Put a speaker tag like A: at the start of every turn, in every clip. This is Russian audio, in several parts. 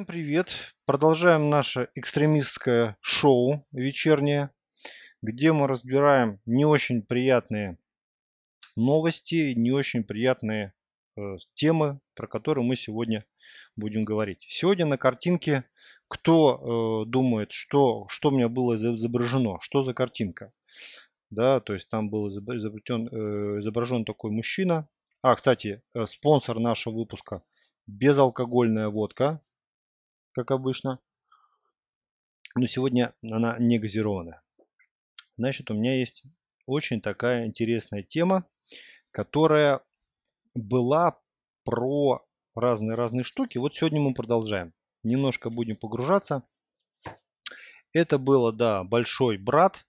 A: Всем привет! Продолжаем наше экстремистское шоу вечернее, где мы разбираем не очень приятные новости, не очень приятные э, темы, про которые мы сегодня будем говорить. Сегодня на картинке кто э, думает, что, что у меня было изображено, что за картинка. Да, то есть там был изображен, э, изображен такой мужчина. А, кстати, э, спонсор нашего выпуска безалкогольная водка, как обычно. Но сегодня она не газированная. Значит, у меня есть очень такая интересная тема, которая была про разные-разные штуки. Вот сегодня мы продолжаем. Немножко будем погружаться. Это было, да, большой брат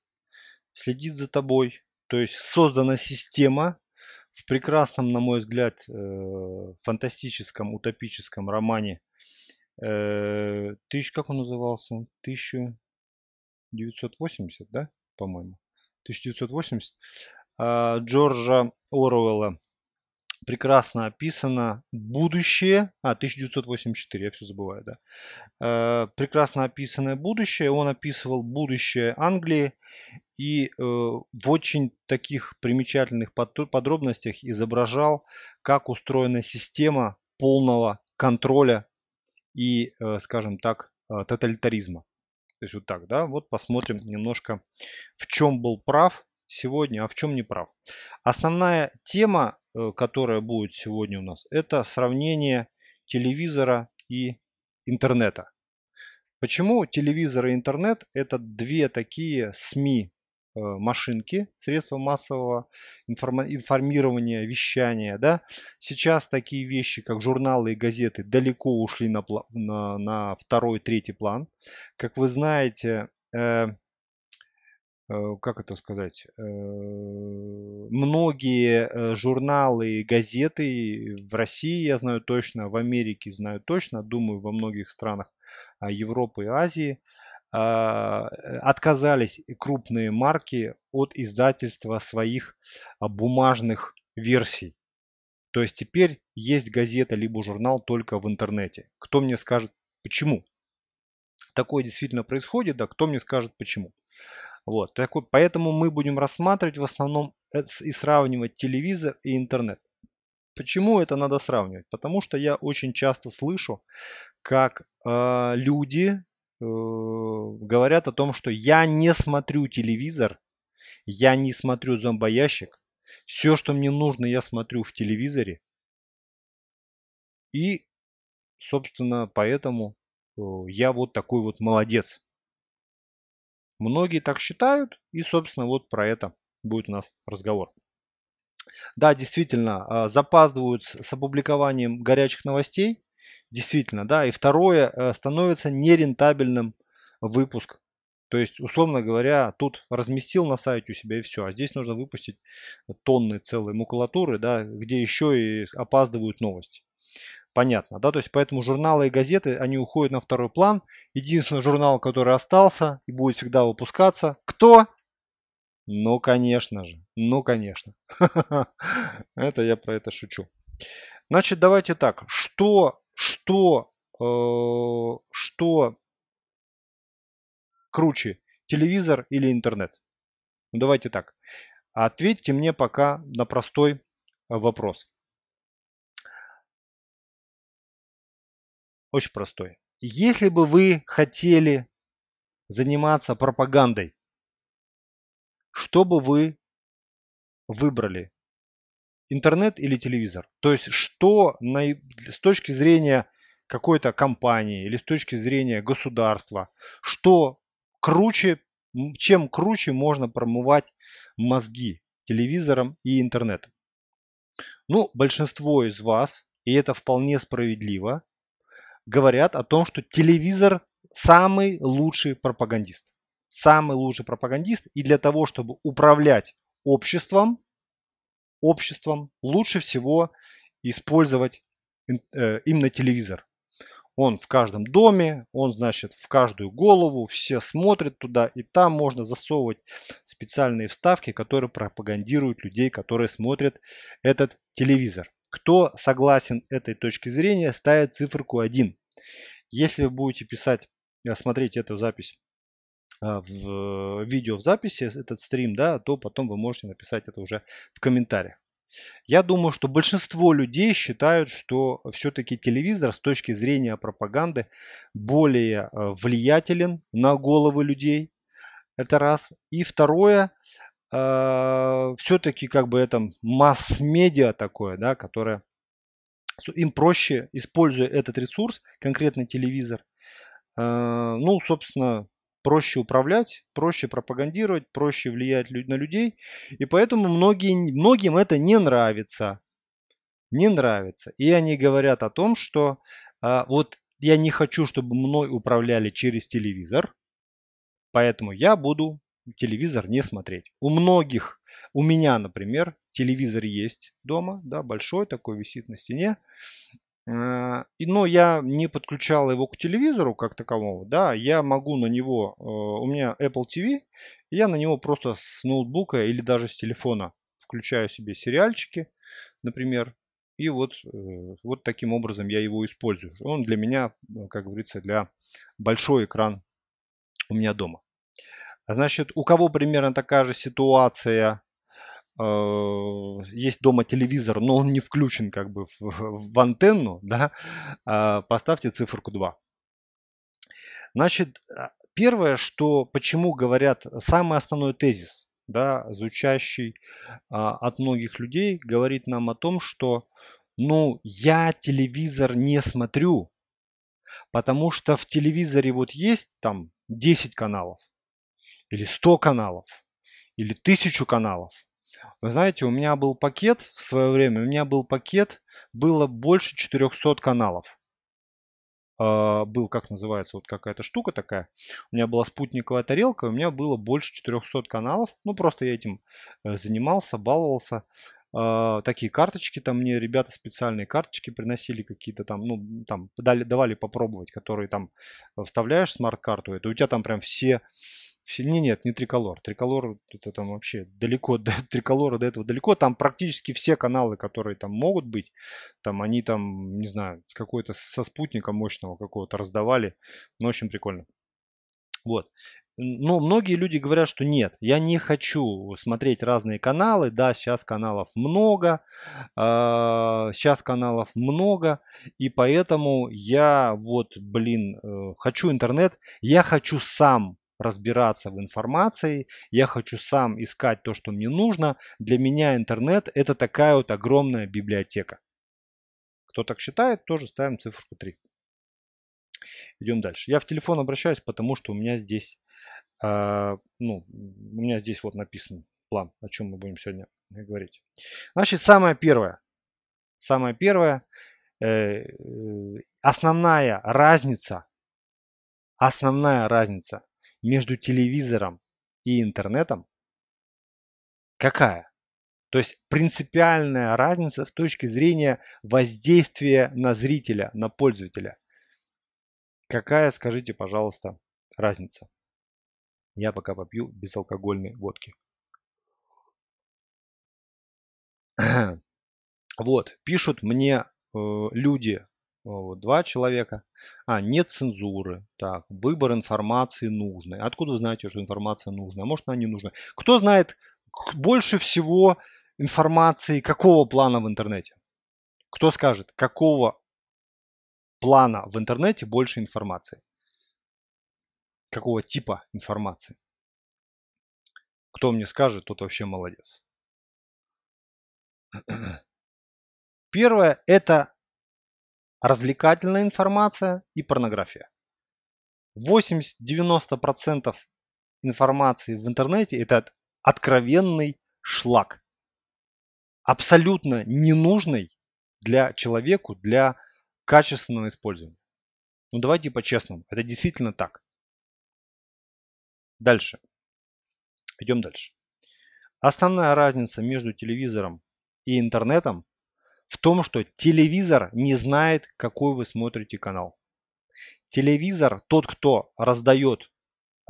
A: следит за тобой. То есть создана система в прекрасном, на мой взгляд, э, фантастическом, утопическом романе. Э, тысяч, как он назывался? 1980, да, по-моему? 1980. А, Джорджа Оруэлла прекрасно описано будущее, а 1984, я все забываю, да, э, прекрасно описанное будущее, он описывал будущее Англии и э, в очень таких примечательных подробностях изображал, как устроена система полного контроля и, э, скажем так, тоталитаризма. То есть вот так, да, вот посмотрим немножко, в чем был прав сегодня, а в чем не прав. Основная тема Э, которая будет сегодня у нас, это сравнение телевизора и интернета. Почему телевизор и интернет это две такие СМИ э, машинки, средства массового информирования, вещания. Да? Сейчас такие вещи, как журналы и газеты, далеко ушли на, на, на второй, третий план. Как вы знаете, э, Э, как это сказать, э, многие э, журналы и газеты в России, я знаю точно, в Америке знаю точно, думаю, во многих странах а, Европы и Азии, отказались крупные марки от издательства своих а, бумажных версий. То есть теперь есть газета либо журнал только в интернете. Кто мне скажет почему? Такое действительно происходит, да, кто мне скажет почему? Вот, такой, поэтому мы будем рассматривать в основном и сравнивать телевизор и интернет. Почему это надо сравнивать? Потому что я очень часто слышу, как э, люди э, говорят о том, что я не смотрю телевизор, я не смотрю зомбоящик, все, что мне нужно, я смотрю в телевизоре. И, собственно, поэтому э, я вот такой вот молодец. Многие так считают, и, собственно, вот про это будет у нас разговор. Да, действительно, а, запаздывают с опубликованием горячих новостей. Действительно, да. И второе, э, становится нерентабельным выпуск. То есть, условно говоря, тут разместил на сайте у себя и все. А здесь нужно выпустить тонны целой макулатуры, да, где еще и опаздывают новости понятно, да, то есть поэтому журналы и газеты, они уходят на второй план. Единственный журнал, который остался и будет всегда выпускаться, кто? Ну, конечно же, ну, конечно. Это я про это шучу. Значит, давайте так, что, что, э, что круче, телевизор или интернет? Ну, давайте так. Ответьте мне пока на простой вопрос. Очень простой. Если бы вы хотели заниматься пропагандой, что бы вы выбрали? Интернет или телевизор? То есть, что на, с точки зрения какой-то компании или с точки зрения государства, что круче, чем круче можно промывать мозги телевизором и интернетом? Ну, большинство из вас, и это вполне справедливо, говорят о том, что телевизор самый лучший пропагандист. Самый лучший пропагандист. И для того, чтобы управлять обществом, обществом лучше всего использовать э, именно телевизор. Он в каждом доме, он, значит, в каждую голову, все смотрят туда, и там можно засовывать специальные вставки, которые пропагандируют людей, которые смотрят этот телевизор. Кто согласен этой точки зрения, ставит циферку 1. Если вы будете писать, э, смотреть эту запись в видео в записи, этот стрим, да, то потом вы можете написать это уже в комментариях. Я думаю, что большинство людей считают, что все-таки телевизор с точки зрения пропаганды более э, влиятелен на головы людей. Это раз. И второе, э, все-таки как бы это масс-медиа такое, да, которое им проще, используя этот ресурс, конкретно телевизор, э, ну, собственно, проще управлять, проще пропагандировать, проще влиять на людей. И поэтому многие, многим это не нравится. Не нравится. И они говорят о том, что а, вот я не хочу, чтобы мной управляли через телевизор, поэтому я буду телевизор не смотреть. У многих, у меня, например, телевизор есть дома, да, большой такой висит на стене. Э, но я не подключал его к телевизору как таковому, да, я могу на него, э, у меня Apple TV, я на него просто с ноутбука или даже с телефона включаю себе сериальчики, например, и вот, э, вот таким образом я его использую. Он для меня, как говорится, для большой экран у меня дома. Значит, у кого примерно такая же ситуация, есть дома телевизор, но он не включен как бы в, в антенну, да, а, поставьте циферку 2. Значит, а, первое, что, почему говорят, самый основной тезис, да, звучащий а, от многих людей, говорит нам о том, что, ну, я телевизор не смотрю, потому что в телевизоре вот есть там 10 каналов, или 100 каналов, или 1000 каналов, вы знаете, у меня был пакет в свое время, у меня был пакет, было больше 400 каналов. Uh, был, как называется, вот какая-то штука такая. У меня была спутниковая тарелка, у меня было больше 400 каналов. Ну, просто я этим э, занимался, баловался. Uh, такие карточки там мне ребята специальные карточки приносили какие-то там, ну, там дали, давали попробовать, которые там вставляешь смарт-карту, это у тебя там прям все не, нет, не триколор. Триколор это там вообще далеко, до триколора до этого далеко. Там практически все каналы, которые там могут быть, там они там, не знаю, какой-то со спутника мощного какого-то раздавали. Ну, очень прикольно. Вот. Но многие люди говорят, что нет, я не хочу смотреть разные каналы. Да, сейчас каналов много, э, сейчас каналов много, и поэтому я вот, блин, э, хочу интернет, я хочу сам разбираться в информации, я хочу сам искать то, что мне нужно. Для меня интернет это такая вот огромная библиотека. Кто так считает, тоже ставим цифру 3. Идем дальше. Я в телефон обращаюсь, потому что у меня здесь, э, ну, у меня здесь вот написан план, о чем мы будем сегодня говорить. Значит, самое первое, самое первое, э, э основная разница, основная разница между телевизором и интернетом какая? То есть принципиальная разница с точки зрения воздействия на зрителя, на пользователя. Какая, скажите, пожалуйста, разница? Я пока попью безалкогольной водки. Вот, пишут мне э, люди Два человека. А, нет цензуры. Так, выбор информации нужный. Откуда вы знаете, что информация нужная? Может, она не нужна? Кто знает больше всего информации какого плана в интернете? Кто скажет, какого плана в интернете больше информации? Какого типа информации? Кто мне скажет, тот вообще молодец. Первое – это развлекательная информация и порнография. 80-90% информации в интернете это откровенный шлак. Абсолютно ненужный для человеку, для качественного использования. Ну давайте по-честному, это действительно так. Дальше. Идем дальше. Основная разница между телевизором и интернетом в том, что телевизор не знает, какой вы смотрите канал. Телевизор, тот, кто раздает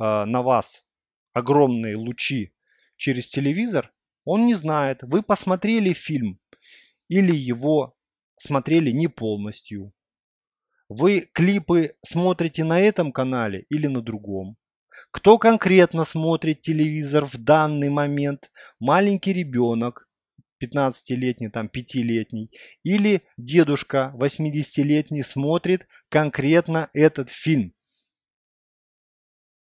A: э, на вас огромные лучи через телевизор, он не знает, вы посмотрели фильм или его смотрели не полностью. Вы клипы смотрите на этом канале или на другом? Кто конкретно смотрит телевизор в данный момент? Маленький ребенок, 15-летний, там 5-летний, или дедушка 80-летний смотрит конкретно этот фильм.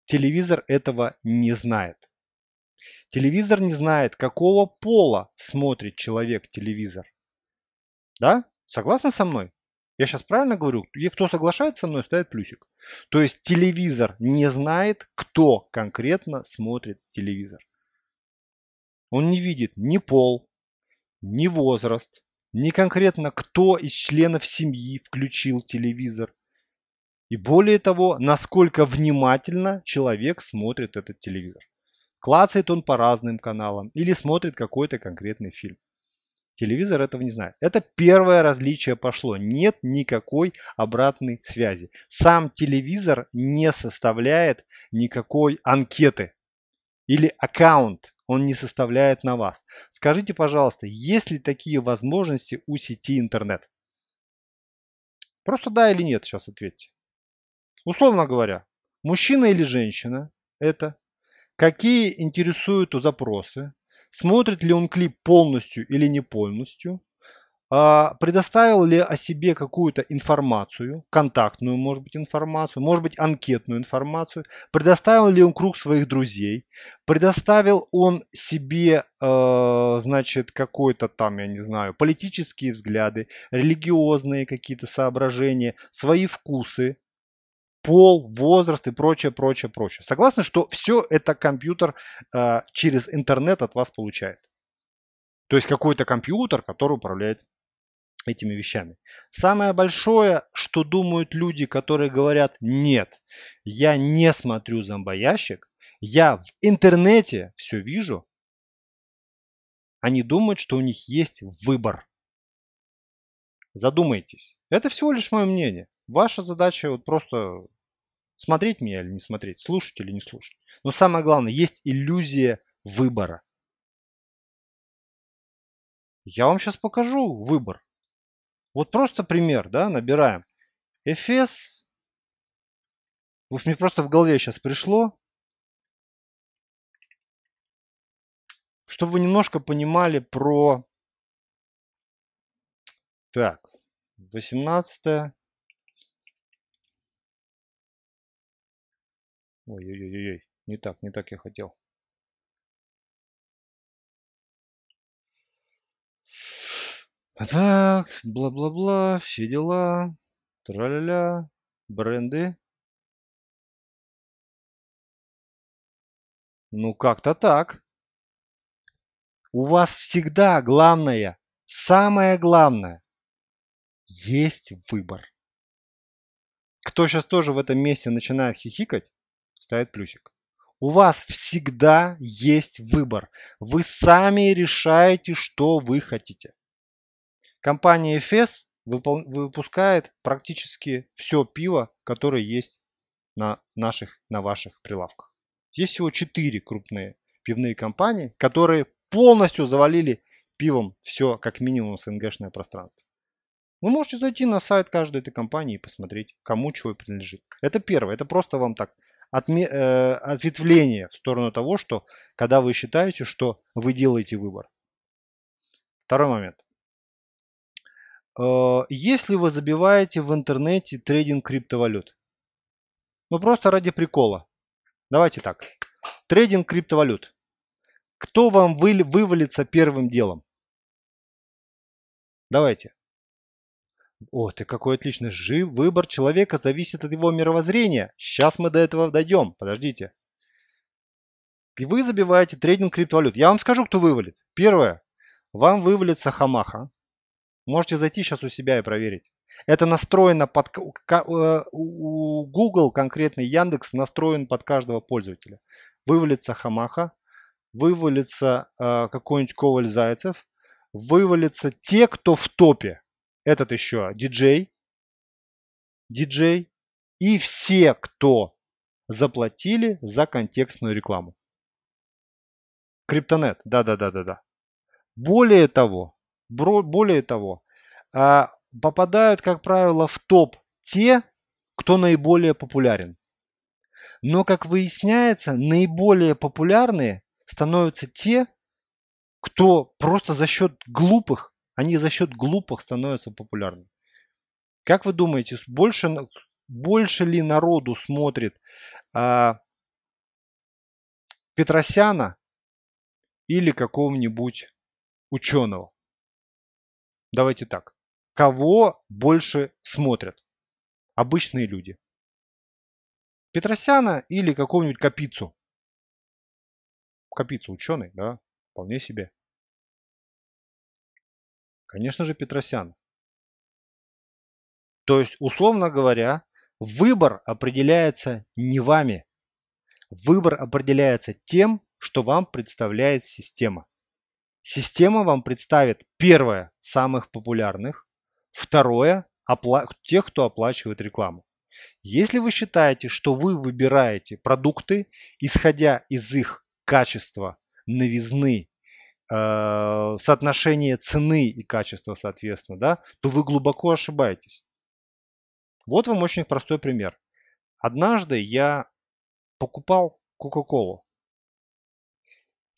A: Телевизор этого не знает. Телевизор не знает, какого пола смотрит человек телевизор. Да? Согласны со мной? Я сейчас правильно говорю? И кто соглашается со мной, ставит плюсик. То есть телевизор не знает, кто конкретно смотрит телевизор. Он не видит ни пол, ни возраст, ни конкретно кто из членов семьи включил телевизор. И более того, насколько внимательно человек смотрит этот телевизор. Клацает он по разным каналам или смотрит какой-то конкретный фильм. Телевизор этого не знает. Это первое различие пошло. Нет никакой обратной связи. Сам телевизор не составляет никакой анкеты или аккаунт. Он не составляет на вас. Скажите, пожалуйста, есть ли такие возможности у сети интернет? Просто да или нет сейчас ответьте. Условно говоря, мужчина или женщина это, какие интересуют запросы, смотрит ли он клип полностью или не полностью, предоставил ли о себе какую-то информацию, контактную, может быть, информацию, может быть, анкетную информацию, предоставил ли он круг своих друзей, предоставил он себе, э, значит, какой-то там, я не знаю, политические взгляды, религиозные какие-то соображения, свои вкусы, пол, возраст и прочее, прочее, прочее. Согласны, что все это компьютер э, через интернет от вас получает. То есть какой-то компьютер, который управляет этими вещами. Самое большое, что думают люди, которые говорят, нет, я не смотрю зомбоящик, я в интернете все вижу, они думают, что у них есть выбор. Задумайтесь. Это всего лишь мое мнение. Ваша задача вот просто Смотреть меня или не смотреть, слушать или не слушать. Но самое главное, есть иллюзия выбора. Я вам сейчас покажу выбор. Вот просто пример, да, набираем. Эфес. Вот мне просто в голове сейчас пришло. Чтобы вы немножко понимали про... Так, 18 Ой-ой-ой, не так, не так я хотел. Так, бла-бла-бла, все дела, тра-ля-ля, бренды. Ну, как-то так. У вас всегда главное, самое главное, есть выбор. Кто сейчас тоже в этом месте начинает хихикать, ставит плюсик. У вас всегда есть выбор. Вы сами решаете, что вы хотите. Компания FS выпускает практически все пиво, которое есть на наших, на ваших прилавках. Есть всего 4 крупные пивные компании, которые полностью завалили пивом все как минимум СНГшное пространство. Вы можете зайти на сайт каждой этой компании и посмотреть, кому чего принадлежит. Это первое. Это просто вам так отме, э, ответвление в сторону того, что когда вы считаете, что вы делаете выбор. Второй момент. Э, если вы забиваете в интернете трейдинг криптовалют, ну просто ради прикола. Давайте так. Трейдинг криптовалют. Кто вам вы, вывалится первым делом? Давайте. О, ты какой отличный. Жив, выбор человека зависит от его мировоззрения. Сейчас мы до этого дойдем. Подождите. И вы забиваете трейдинг криптовалют. Я вам скажу, кто вывалит. Первое. Вам вывалится Хамаха. Можете зайти сейчас у себя и проверить. Это настроено под... Э, у Google, конкретный Яндекс, настроен под каждого пользователя. Вывалится Хамаха. Вывалится э, какой-нибудь Коваль Зайцев. Вывалится те, кто в топе этот еще диджей, диджей и все, кто заплатили за контекстную рекламу. Криптонет, да-да-да-да-да. Более того, более того, а, попадают, как правило, в топ те, кто наиболее популярен. Но, как выясняется, наиболее популярные становятся те, кто просто за счет глупых, они за счет глупых становятся популярными. Как вы думаете, больше, больше ли народу смотрит а, Петросяна или какого-нибудь ученого? Давайте так. Кого больше смотрят? Обычные люди. Петросяна или какого-нибудь Капицу? Капицу ученый, да, вполне себе. Конечно же Петросян. То есть, условно говоря, выбор определяется не вами. Выбор определяется тем, что вам представляет система. Система вам представит первое, самых популярных, второе, тех, кто оплачивает рекламу. Если вы считаете, что вы выбираете продукты, исходя из их качества, новизны, э, соотношения цены и качества, соответственно, да, то вы глубоко ошибаетесь. Вот вам очень простой пример. Однажды я покупал Кока-Колу.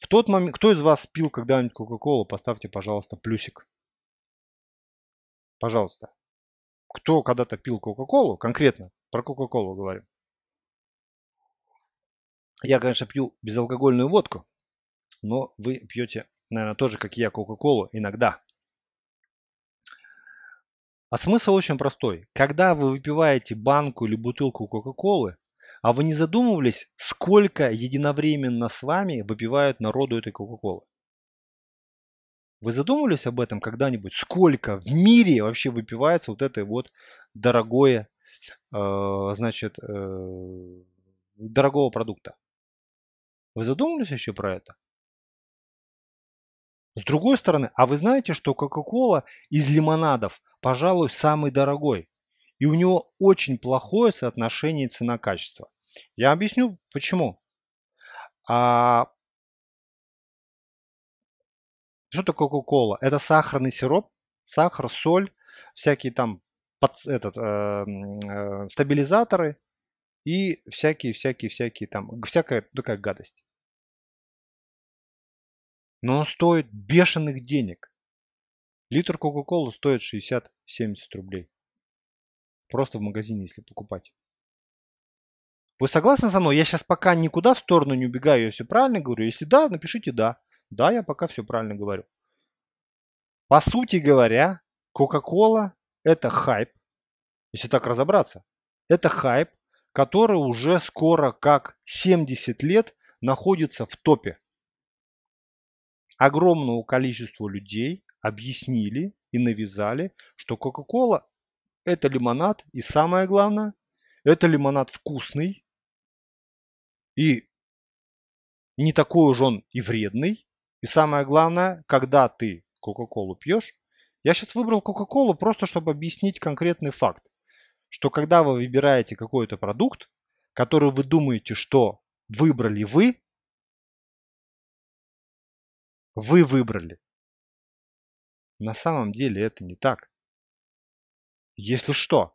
A: В тот момент, кто из вас пил когда-нибудь Кока-Колу, поставьте, пожалуйста, плюсик. Пожалуйста. Кто когда-то пил Кока-Колу, конкретно про Кока-Колу говорю. Я, конечно, пью безалкогольную водку, но вы пьете, наверное, тоже, как и я, Кока-Колу иногда. А смысл очень простой. Когда вы выпиваете банку или бутылку Кока-Колы, а вы не задумывались, сколько единовременно с вами выпивают народу этой Кока-Колы? Вы задумывались об этом когда-нибудь? Сколько в мире вообще выпивается вот это вот дорогое, э, значит, э, дорогого продукта? Вы задумывались еще про это? С другой стороны, а вы знаете, что Кока-Кола из лимонадов, пожалуй, самый дорогой. И у него очень плохое соотношение цена-качество. Я объясню почему. А... Что такое Кока-Кола? Это сахарный сироп, сахар, соль, всякие там под, этот, э, э, стабилизаторы и всякие-всякие-всякие там, всякая такая гадость но он стоит бешеных денег. Литр Кока-Колы стоит 60-70 рублей. Просто в магазине, если покупать. Вы согласны со мной? Я сейчас пока никуда в сторону не убегаю, я все правильно говорю. Если да, напишите да. Да, я пока все правильно говорю. По сути говоря, Coca-Cola это хайп, если так разобраться. Это хайп, который уже скоро как 70 лет находится в топе огромному количеству людей объяснили и навязали, что Кока-Кола это лимонад и самое главное, это лимонад вкусный и не такой уж он и вредный. И самое главное, когда ты Кока-Колу пьешь, я сейчас выбрал Кока-Колу просто, чтобы объяснить конкретный факт, что когда вы выбираете какой-то продукт, который вы думаете, что выбрали вы, вы выбрали. На самом деле это не так. Если что,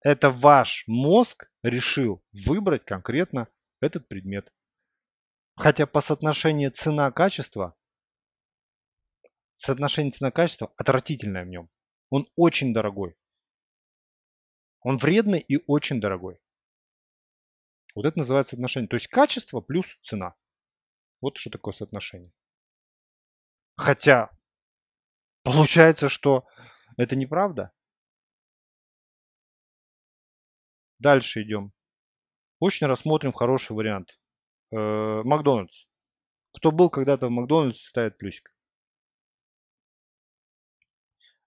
A: это ваш мозг решил выбрать конкретно этот предмет. Хотя по соотношению цена-качество, соотношение цена-качество отвратительное в нем. Он очень дорогой. Он вредный и очень дорогой. Вот это называется отношение. То есть качество плюс цена. Вот что такое соотношение. Хотя, получается, что это неправда. Дальше идем. Очень рассмотрим хороший вариант. Э, Макдональдс. Кто был когда-то в Макдональдсе, ставит плюсик.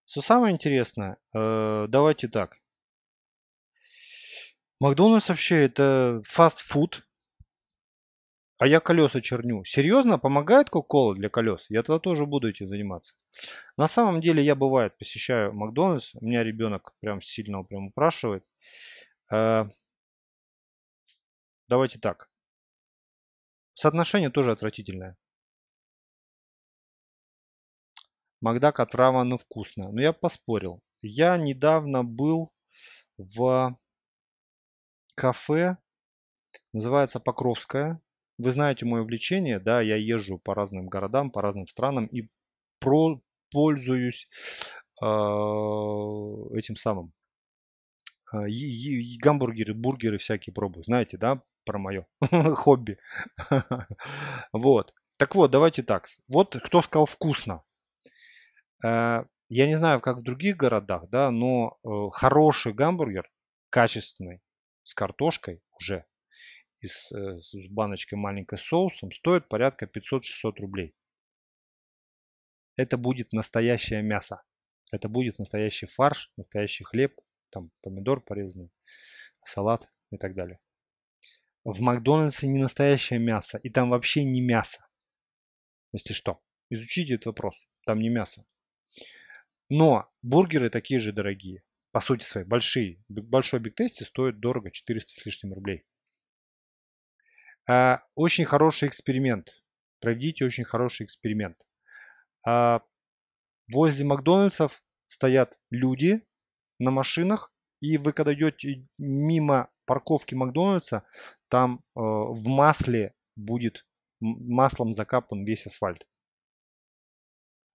A: Что самое интересное, э, давайте так. Макдональдс вообще это фастфуд, а я колеса черню. Серьезно? Помогает Кока-Кола для колес? Я тогда тоже буду этим заниматься. На самом деле я бывает посещаю Макдональдс. У меня ребенок прям сильно прям упрашивает. Э, давайте так. Соотношение тоже отвратительное. Макдак отравлено вкусно. Но я поспорил. я недавно был в кафе, называется Покровская. Вы знаете мое увлечение, да, я езжу по разным городам, по разным странам и про, пользуюсь э, этим самым. Э, гамбургеры, бургеры всякие пробую. Знаете, да, про мое хобби. вот. Так вот, давайте так. Вот кто сказал вкусно. Э, я не знаю, как в других городах, да, но э, хороший гамбургер, качественный, с картошкой уже, и с, э, с баночкой маленькой соусом, стоит порядка 500-600 рублей. Это будет настоящее мясо. Это будет настоящий фарш, настоящий хлеб, там помидор порезанный, салат и так далее. В Макдональдсе не настоящее мясо, и там вообще не мясо. Если что, изучите этот вопрос, там не мясо. Но бургеры такие же дорогие. По сути своей, большие. Большой Биг Тесте стоит дорого, 400 с лишним рублей. А, очень хороший эксперимент. Проведите очень хороший эксперимент. А, возле Макдональдсов стоят люди на машинах. И вы когда идете мимо парковки Макдональдса, там э, в масле будет маслом закапан весь асфальт.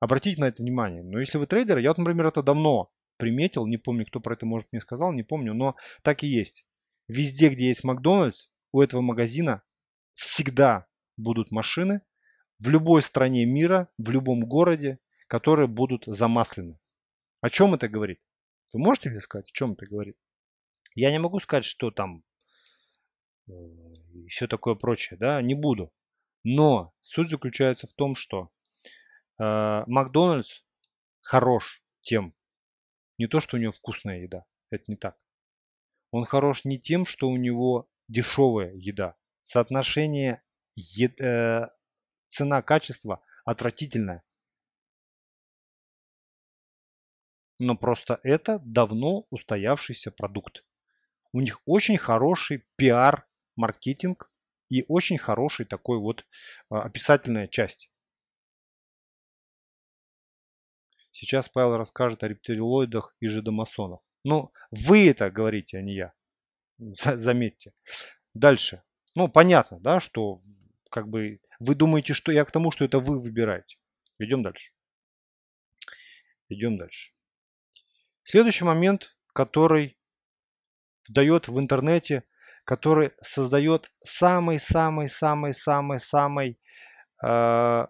A: Обратите на это внимание. Но если вы трейдер, я вот, например, это давно приметил, не помню, кто про это, может, мне сказал, не помню, но так и есть. Везде, где есть Макдональдс, у этого магазина всегда будут машины в любой стране мира, в любом городе, которые будут замаслены. О чем это говорит? Вы можете мне сказать, о чем это говорит? Я не могу сказать, что там э, и все такое прочее, да, не буду. Но суть заключается в том, что Э, Макдональдс хорош тем, не то, что у него вкусная еда, это не так. Он хорош не тем, что у него дешевая еда. Соотношение э, цена-качество отвратительное. Но просто это давно устоявшийся продукт. У них очень хороший пиар, маркетинг и очень хороший такой вот э, описательная часть. Сейчас Павел расскажет о рептилоидах и жидомасонах. Ну, вы это говорите, а не я. Заметьте. Дальше. Ну, понятно, да, что как бы вы думаете, что я к тому, что это вы выбираете. Идем дальше. Идем дальше. Следующий момент, который дает в интернете, который создает самый-самый-самый-самый-самый э,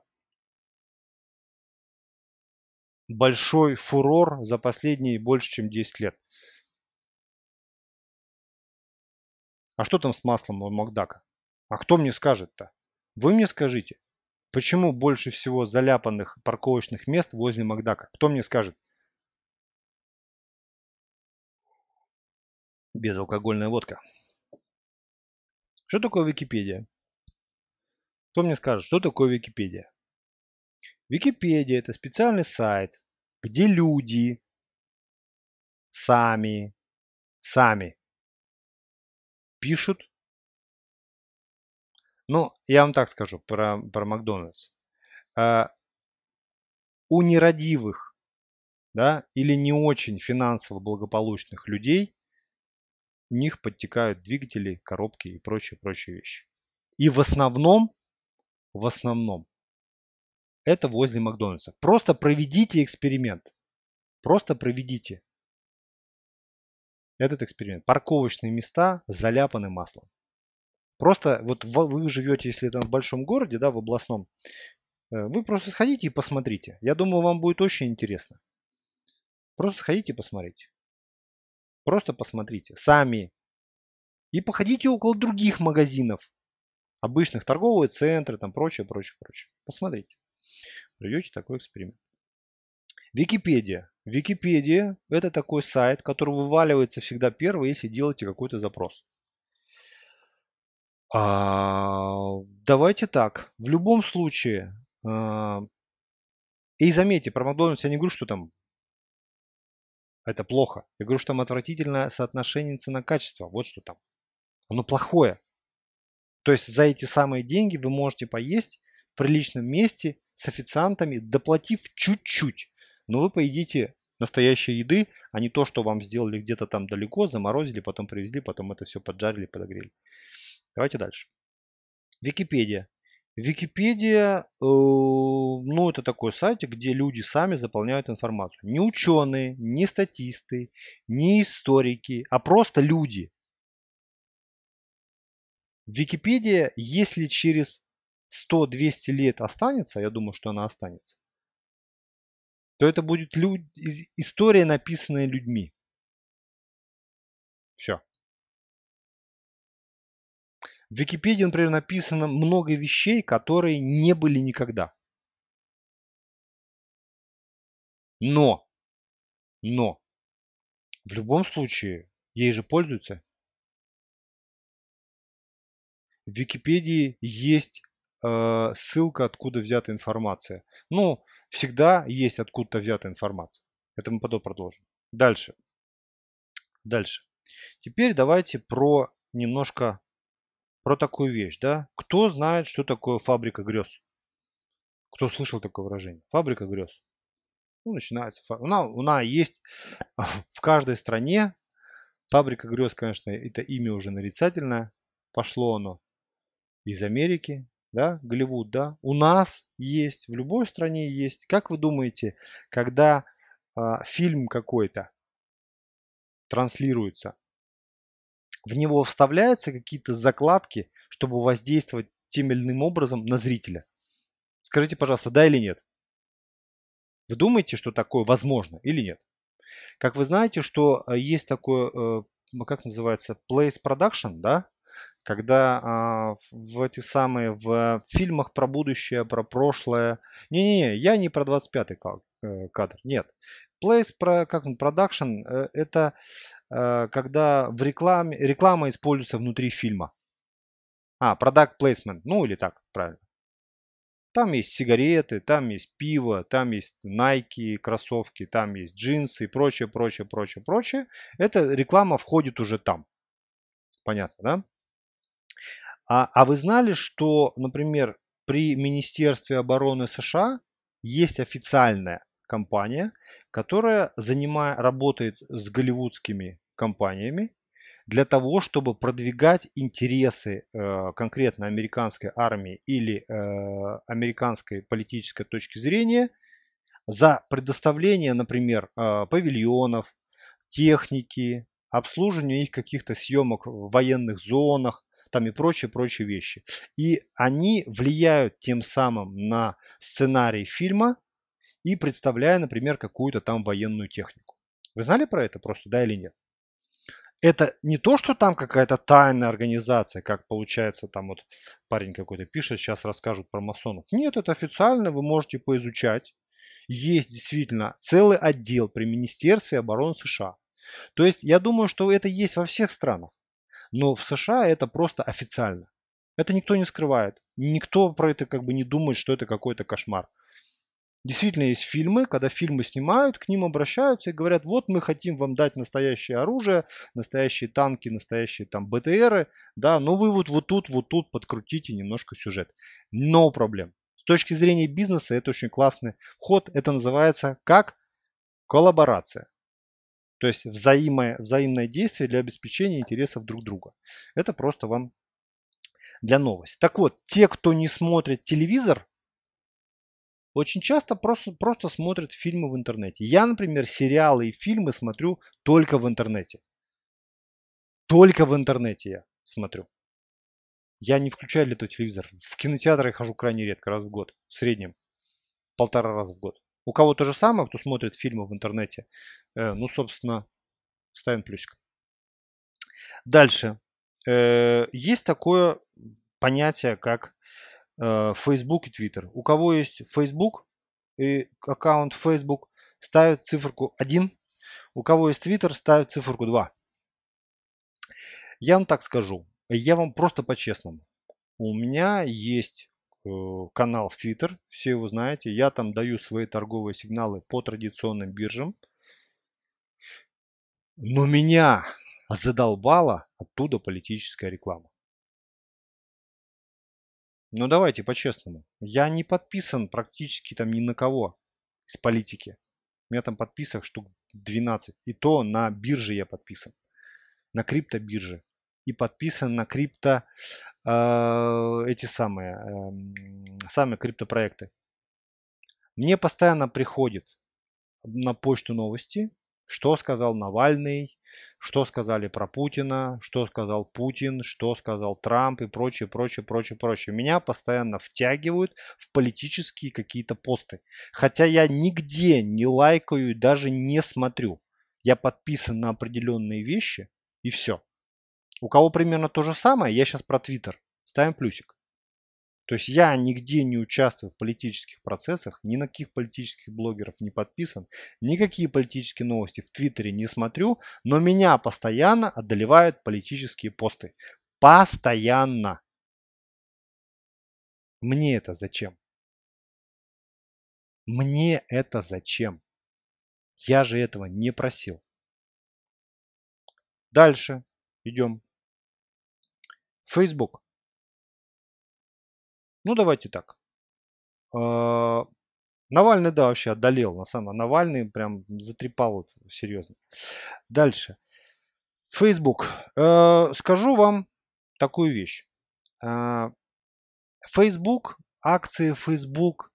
A: большой фурор за последние больше, чем 10 лет. А что там с маслом у Макдака? А кто мне скажет-то? Вы мне скажите, почему больше всего заляпанных парковочных мест возле Макдака? Кто мне скажет? Безалкогольная водка. Что такое Википедия? Кто мне скажет, что такое Википедия? Википедия – это специальный сайт, где люди сами, сами пишут. Ну, я вам так скажу про, про Макдональдс. А, у нерадивых да, или не очень финансово благополучных людей у них подтекают двигатели, коробки и прочие, прочие вещи. И в основном, в основном это возле Макдональдса. Просто проведите эксперимент. Просто проведите этот эксперимент. Парковочные места заляпаны маслом. Просто вот вы живете, если там в большом городе, да, в областном, э, вы просто сходите и посмотрите. Я думаю, вам будет очень интересно. Просто сходите и посмотрите. Просто посмотрите. Сами. И походите около других магазинов. Обычных торговые центры, там прочее, прочее, прочее. Посмотрите проведете такой эксперимент. Википедия. Википедия – это такой сайт, который вываливается всегда первый, если делаете какой-то запрос. А, давайте так. В любом случае, а, и заметьте, про Макдональдс я не говорю, что там это плохо. Я говорю, что там отвратительное соотношение цена-качество. Вот что там. Оно плохое. То есть за эти самые деньги вы можете поесть в приличном месте с официантами, доплатив чуть-чуть. Но вы поедите настоящей еды, а не то, что вам сделали где-то там далеко, заморозили, потом привезли, потом это все поджарили, подогрели. Давайте дальше. Википедия. Википедия, э, ну, это такой сайт, где люди сами заполняют информацию. Не ученые, не статисты, не историки, а просто люди. Википедия, если через 100-200 лет останется, я думаю, что она останется, то это будет люд... история, написанная людьми. Все. В Википедии, например, написано много вещей, которые не были никогда. Но, но, в любом случае, ей же пользуются. В Википедии есть э, ссылка, откуда взята информация. Ну, всегда есть откуда-то взята информация. Это мы потом продолжим. Дальше. Дальше. Теперь давайте про немножко про такую вещь, да? Кто знает, что такое фабрика грез? Кто слышал такое выражение? Фабрика грез. Ну, начинается. У нас есть в каждой стране фабрика грез, конечно, это имя уже нарицательное. Пошло оно из Америки, да, Голливуд, да. У нас есть, в любой стране есть. Как вы думаете, когда а, фильм какой-то транслируется, в него вставляются какие-то закладки, чтобы воздействовать тем или иным образом на зрителя? Скажите, пожалуйста, да или нет? Вы думаете, что такое возможно или нет? Как вы знаете, что э, есть такое, э, как называется, place production, да? Когда а, в эти самые, в фильмах про будущее, про прошлое. Не-не-не, я не про 25-й э, кадр, нет. Place, про, как он, production, это Э, когда в рекламе, реклама используется внутри фильма. А, product placement, ну или так, правильно. Там есть сигареты, там есть пиво, там есть Nike, кроссовки, там есть джинсы и прочее, прочее, прочее, прочее. Эта реклама входит уже там. Понятно, да? А, а вы знали, что, например, при Министерстве обороны США есть официальная компания, которая занимая, работает с голливудскими компаниями для того, чтобы продвигать интересы э, конкретно американской армии или э, американской политической точки зрения за предоставление, например, э, павильонов, техники, обслуживание их каких-то съемок в военных зонах, там и прочие, прочие вещи. И они влияют тем самым на сценарий фильма, и представляя, например, какую-то там военную технику. Вы знали про это просто, да или нет? Это не то, что там какая-то тайная организация, как получается там вот парень какой-то пишет, сейчас расскажут про масонов. Нет, это официально, вы можете поизучать. Есть действительно целый отдел при Министерстве обороны США. То есть я думаю, что это есть во всех странах. Но в США это просто официально. Это никто не скрывает. Никто про это как бы не думает, что это какой-то кошмар. Действительно есть фильмы, когда фильмы снимают, к ним обращаются и говорят, вот мы хотим вам дать настоящее оружие, настоящие танки, настоящие там БТРы, да, но вы вот, вот тут, вот тут подкрутите немножко сюжет. No проблем. С точки зрения бизнеса это очень классный ход. Это называется как коллаборация. То есть взаимое, взаимное действие для обеспечения интересов друг друга. Это просто вам для новости. Так вот, те, кто не смотрит телевизор, очень часто просто, просто смотрят фильмы в интернете. Я, например, сериалы и фильмы смотрю только в интернете. Только в интернете я смотрю. Я не включаю для этого телевизор. В кинотеатры хожу крайне редко, раз в год. В среднем. Полтора раза в год. У кого то же самое, кто смотрит фильмы в интернете, э, ну, собственно, ставим плюсик. Дальше. Э, есть такое понятие, как Э, Facebook и Twitter. У кого есть Facebook и аккаунт Facebook, ставит циферку 1. У кого есть Twitter, ставит циферку 2. Я вам так скажу. Я вам просто по-честному. У меня есть канал в Twitter, все его знаете. Я там даю свои торговые сигналы по традиционным биржам. Но меня задолбала оттуда политическая реклама. Ну давайте по-честному. Я не подписан практически там ни на кого из политики. У меня там подписок штук 12. И то на бирже я подписан. На криптобирже. И подписан на крипто э, эти самые, э, самые криптопроекты. Мне постоянно приходит на почту новости, что сказал Навальный, что сказали про Путина, что сказал Путин, что сказал Трамп и прочее, прочее, прочее, прочее. Меня постоянно втягивают в политические какие-то посты. Хотя я нигде не лайкаю и даже не смотрю. Я подписан на определенные вещи и все. У кого примерно то же самое, я сейчас про Твиттер. Ставим плюсик. То есть я нигде не участвую в политических процессах, ни на каких политических блогеров не подписан, никакие политические новости в Твиттере не смотрю, но меня постоянно одолевают политические посты. Постоянно. Мне это зачем? Мне это зачем? Я же этого не просил. Дальше идем. Facebook. Ну, давайте так. А, Навальный, да, вообще одолел. На самом Навальный прям затрепал вот, серьезно. Дальше. Facebook. Э, скажу вам такую вещь. Э, Facebook, акции Facebook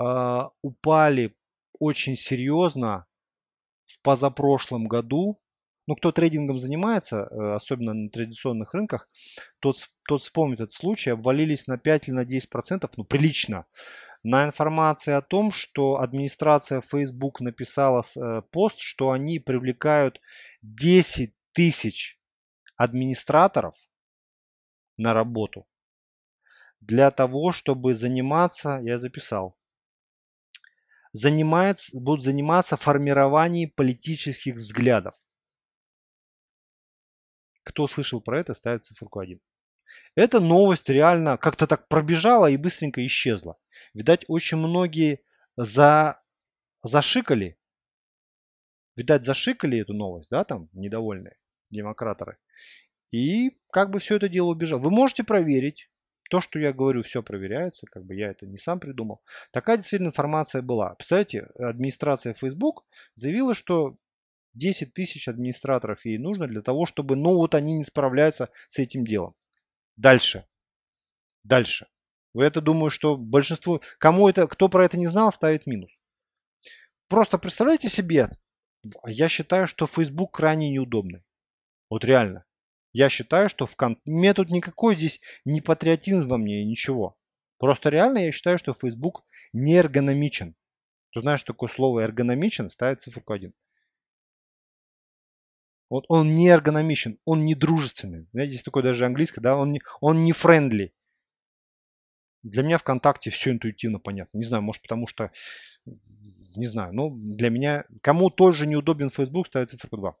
A: э, упали очень серьезно в позапрошлом году ну, кто трейдингом занимается, э, особенно на традиционных рынках, тот, тот вспомнит этот случай, обвалились на 5 или на 10 процентов, ну, прилично, на информации о том, что администрация Facebook написала э, пост, что они привлекают 10 тысяч администраторов на работу для того, чтобы заниматься, я записал, занимается, будут заниматься формированием политических взглядов. Кто слышал про это, ставит циферку 1. Эта новость реально как-то так пробежала и быстренько исчезла. Видать, очень многие за... зашикали. Видать, зашикали эту новость, да, там, недовольные демократоры. И как бы все это дело убежало. Вы можете проверить. То, что я говорю, все проверяется, как бы я это не сам придумал. Такая действительно информация была. Представляете, администрация Facebook заявила, что 10 тысяч администраторов ей нужно для того, чтобы, ну вот они не справляются с этим делом. Дальше. Дальше. Это думаю, что большинство, кому это, кто про это не знал, ставит минус. Просто представляете себе, я считаю, что Facebook крайне неудобный. Вот реально. Я считаю, что в кон... Мне тут никакой здесь не патриотизм во мне ничего. Просто реально я считаю, что Facebook не эргономичен. Ты знаешь, такое слово эргономичен, ставит циферку 1. Вот он не эргономичен, он не дружественный. Знаете, есть такое даже английское, да, он не, он не friendly. Для меня ВКонтакте все интуитивно понятно. Не знаю, может потому что, не знаю, но для меня, кому тоже неудобен Facebook, ставит цифру 2.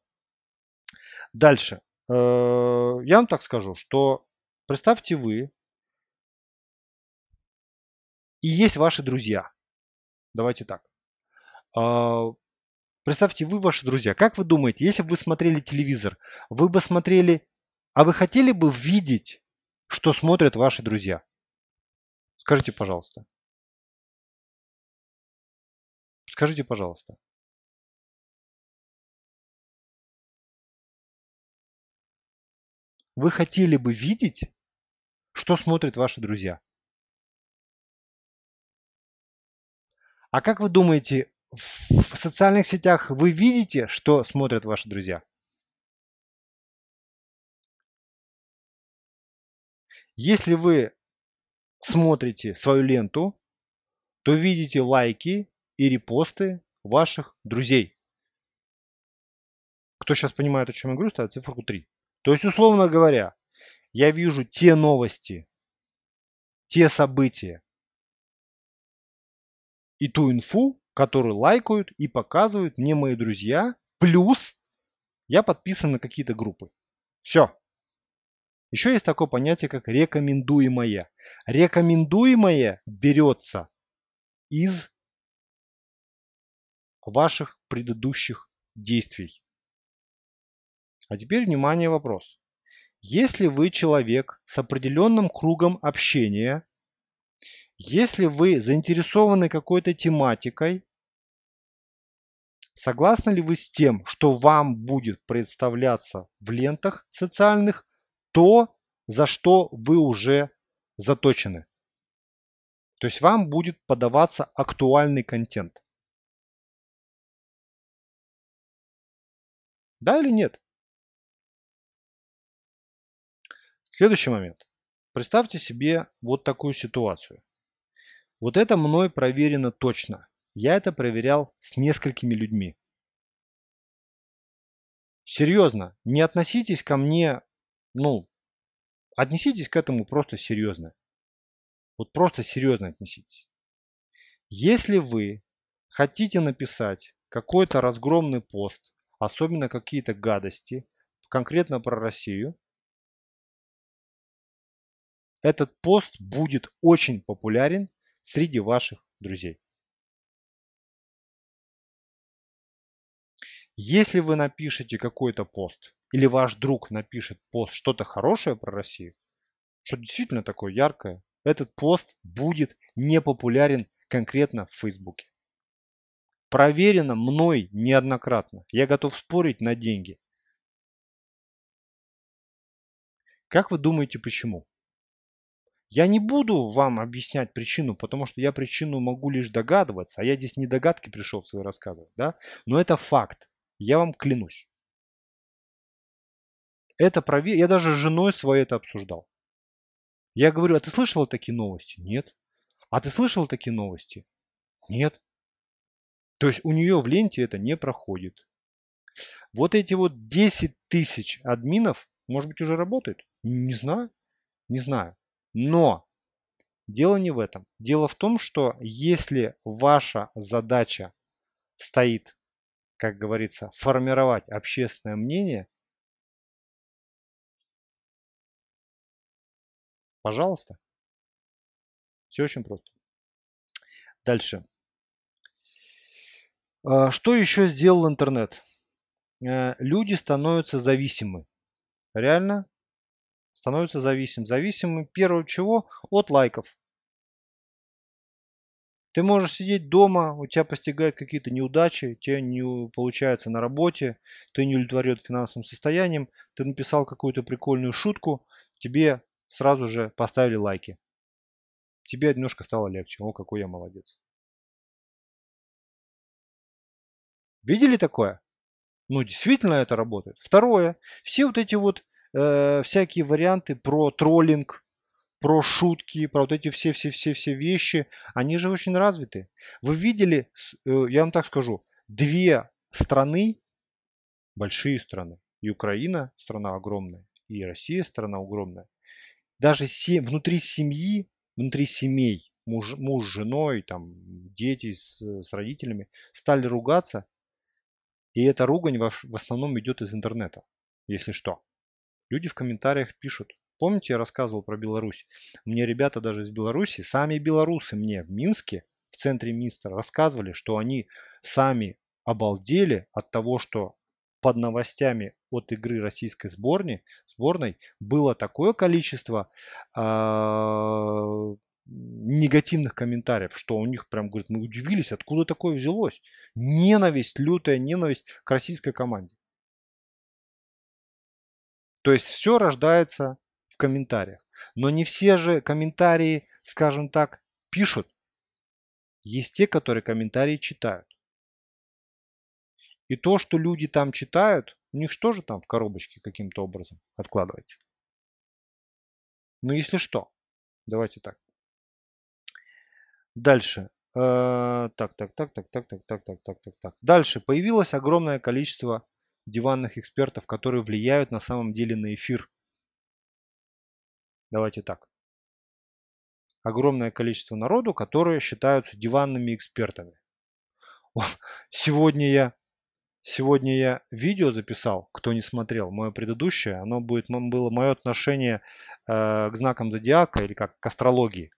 A: Дальше. Э, я вам так скажу, что представьте вы и есть ваши друзья. Давайте так. Представьте, вы, ваши друзья, как вы думаете, если бы вы смотрели телевизор, вы бы смотрели, а вы хотели бы видеть, что смотрят ваши друзья? Скажите, пожалуйста. Скажите, пожалуйста. Вы хотели бы видеть, что смотрят ваши друзья? А как вы думаете, в социальных сетях вы видите, что смотрят ваши друзья? Если вы смотрите свою ленту, то видите лайки и репосты ваших друзей. Кто сейчас понимает, о чем я говорю, ставит цифру 3. То есть, условно говоря, я вижу те новости, те события и ту инфу, которые лайкают и показывают мне мои друзья. Плюс я подписан на какие-то группы. Все. Еще есть такое понятие, как рекомендуемое. Рекомендуемое берется из ваших предыдущих действий. А теперь внимание вопрос. Если вы человек с определенным кругом общения, если вы заинтересованы какой-то тематикой, Согласны ли вы с тем, что вам будет представляться в лентах социальных то, за что вы уже заточены? То есть вам будет подаваться актуальный контент. Да или нет? Следующий момент. Представьте себе вот такую ситуацию. Вот это мной проверено точно. Я это проверял с несколькими людьми. Серьезно, не относитесь ко мне, ну, отнеситесь к этому просто серьезно. Вот просто серьезно отнеситесь. Если вы хотите написать какой-то разгромный пост, особенно какие-то гадости, конкретно про Россию, этот пост будет очень популярен среди ваших друзей. Если вы напишете какой-то пост, или ваш друг напишет пост что-то хорошее про Россию, что действительно такое яркое, этот пост будет не популярен конкретно в Фейсбуке. Проверено мной неоднократно. Я готов спорить на деньги. Как вы думаете, почему? Я не буду вам объяснять причину, потому что я причину могу лишь догадываться, а я здесь не догадки пришел в свои рассказывать, да? Но это факт. Я вам клянусь. Это провер... Я даже с женой своей это обсуждал. Я говорю, а ты слышал такие новости? Нет. А ты слышал такие новости? Нет. То есть у нее в ленте это не проходит. Вот эти вот 10 тысяч админов, может быть, уже работают? Не знаю. Не знаю. Но дело не в этом. Дело в том, что если ваша задача стоит как говорится, формировать общественное мнение, пожалуйста. Все очень просто. Дальше. А, что еще сделал интернет? Э, люди становятся зависимы. Реально становятся зависимы. Зависимы, первого чего? От лайков. Ты можешь сидеть дома, у тебя постигают какие-то неудачи, тебе не получается на работе, ты не удовлетворен финансовым состоянием, ты написал какую-то прикольную шутку, тебе сразу же поставили лайки. Тебе немножко стало легче. О, какой я молодец. Видели такое? Ну, действительно это работает. Второе. Все вот эти вот э, всякие варианты про троллинг, про шутки, про вот эти все-все-все-все вещи, они же очень развиты. Вы видели, э, я вам так скажу, две страны, большие страны, и Украина страна огромная, и Россия страна огромная, даже се, внутри семьи, внутри семей, муж, муж с женой, там, дети с, с родителями, стали ругаться, и эта ругань в, в основном идет из интернета, если что. Люди в комментариях пишут, Помните, я рассказывал про Беларусь? Мне ребята даже из Беларуси, сами белорусы мне в Минске, в центре Минска, рассказывали, что они сами обалдели от того, что под новостями от игры российской сборной, сборной было такое количество э, негативных комментариев, что у них прям, говорит, мы удивились, откуда такое взялось. Ненависть, лютая ненависть к российской команде. То есть все рождается комментариях. Но не все же комментарии, скажем так, пишут. Есть те, которые комментарии читают. И то, что люди там читают, у них что же там в коробочке каким-то образом откладывайте. Ну, если что, давайте так. Дальше. Так, так, так, так, так, так, так, так, так, так, так. Дальше появилось огромное количество диванных экспертов, которые влияют на самом деле на эфир. Давайте так. Огромное количество народу, которые считаются диванными экспертами. Сегодня я, сегодня я видео записал, кто не смотрел, мое предыдущее, оно будет, было мое отношение э, к знакам зодиака или как к астрологии.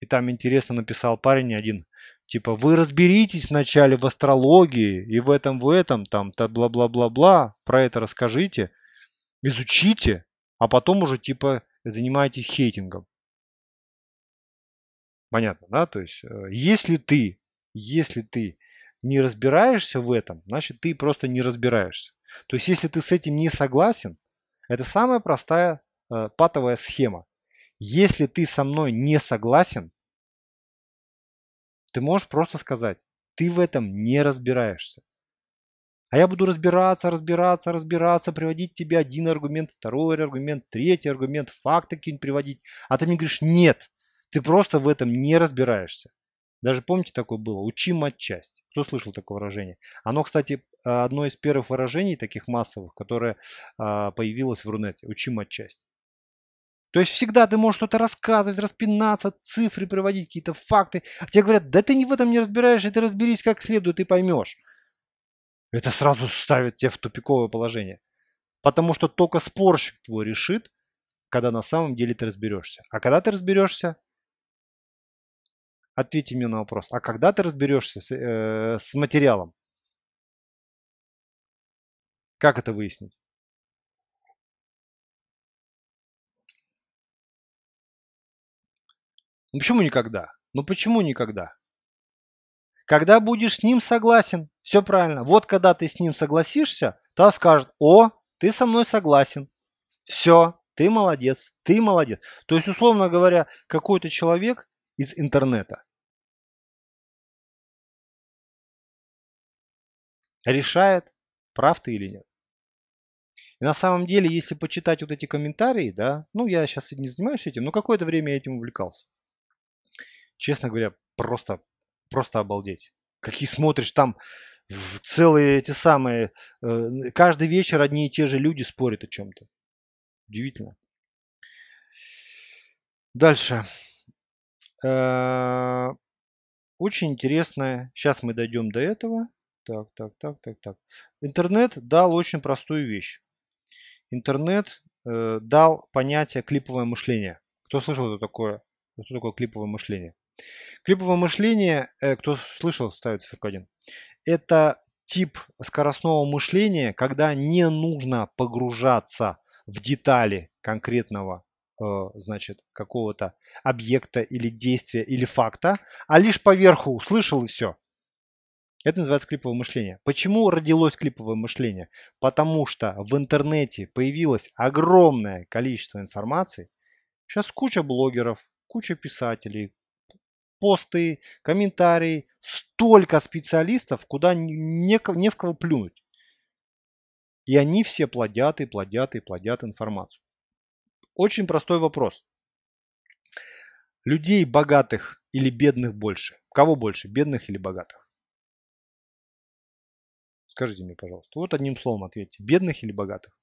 A: И там интересно написал парень один, типа вы разберитесь вначале в астрологии и в этом, в этом, там, то бла-бла-бла-бла, про это расскажите, изучите, а потом уже типа занимаетесь хейтингом. Понятно, да? То есть, э, если ты, если ты не разбираешься в этом, значит ты просто не разбираешься. То есть если ты с этим не согласен, это самая простая э, патовая схема. Если ты со мной не согласен, ты можешь просто сказать, ты в этом не разбираешься. А я буду разбираться, разбираться, разбираться, приводить тебе один аргумент, второй аргумент, третий аргумент, факты какие-нибудь приводить. А ты мне говоришь, нет, ты просто в этом не разбираешься. Даже помните такое было? Учим отчасти. Кто слышал такое выражение? Оно, кстати, одно из первых выражений таких массовых, которое а, появилось в Рунете. Учим отчасти. То есть всегда ты можешь что-то рассказывать, распинаться, цифры приводить, какие-то факты. А тебе говорят, да ты не в этом не разбираешься, ты разберись как следует и поймешь. Это сразу ставит тебя в тупиковое положение. Потому что только спорщик твой решит, когда на самом деле ты разберешься. А когда ты разберешься, ответьте мне на вопрос, а когда ты разберешься с, э, с материалом? Как это выяснить? Ну почему никогда? Ну почему никогда? Когда будешь с ним согласен, все правильно. Вот когда ты с ним согласишься, то скажет, о, ты со мной согласен. Все, ты молодец, ты молодец. То есть, условно говоря, какой-то человек из интернета решает, прав ты или нет. И на самом деле, если почитать вот эти комментарии, да, ну я сейчас не занимаюсь этим, но какое-то время я этим увлекался. Честно говоря, просто просто обалдеть. Какие смотришь там целые эти самые, э, каждый вечер одни и те же люди спорят о чем-то. Удивительно. Дальше. Э, очень интересное. Сейчас мы дойдем до этого. Так, так, так, так, так. Интернет дал очень простую вещь. Интернет э, дал понятие клиповое мышление. Кто слышал это такое? Что такое клиповое мышление? Клиповое мышление, э, кто слышал, ставит циферку 1. Это тип скоростного мышления, когда не нужно погружаться в детали конкретного э, значит, какого-то объекта или действия или факта, а лишь поверху услышал и все. Это называется клиповое мышление. Почему родилось клиповое мышление? Потому что в интернете появилось огромное количество информации. Сейчас куча блогеров, куча писателей, посты, комментарии, столько специалистов, куда не, не в кого плюнуть. И они все плодят и плодят и плодят информацию. Очень простой вопрос. Людей богатых или бедных больше? Кого больше, бедных или богатых? Скажите мне, пожалуйста. Вот одним словом ответьте. Бедных или богатых?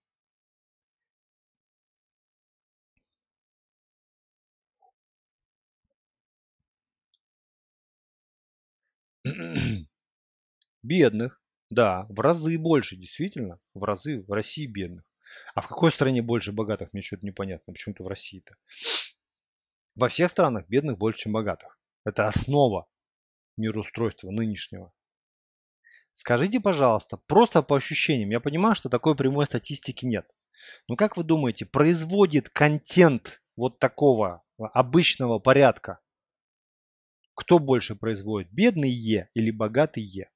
A: Бедных, да, в разы больше, действительно, в разы в России бедных. А в какой стране больше богатых, мне что-то непонятно, почему-то в России-то. Во всех странах бедных больше, чем богатых. Это основа мироустройства нынешнего. Скажите, пожалуйста, просто по ощущениям, я понимаю, что такой прямой статистики нет. Но как вы думаете, производит контент вот такого обычного порядка кто больше производит, бедный Е или богатый Е?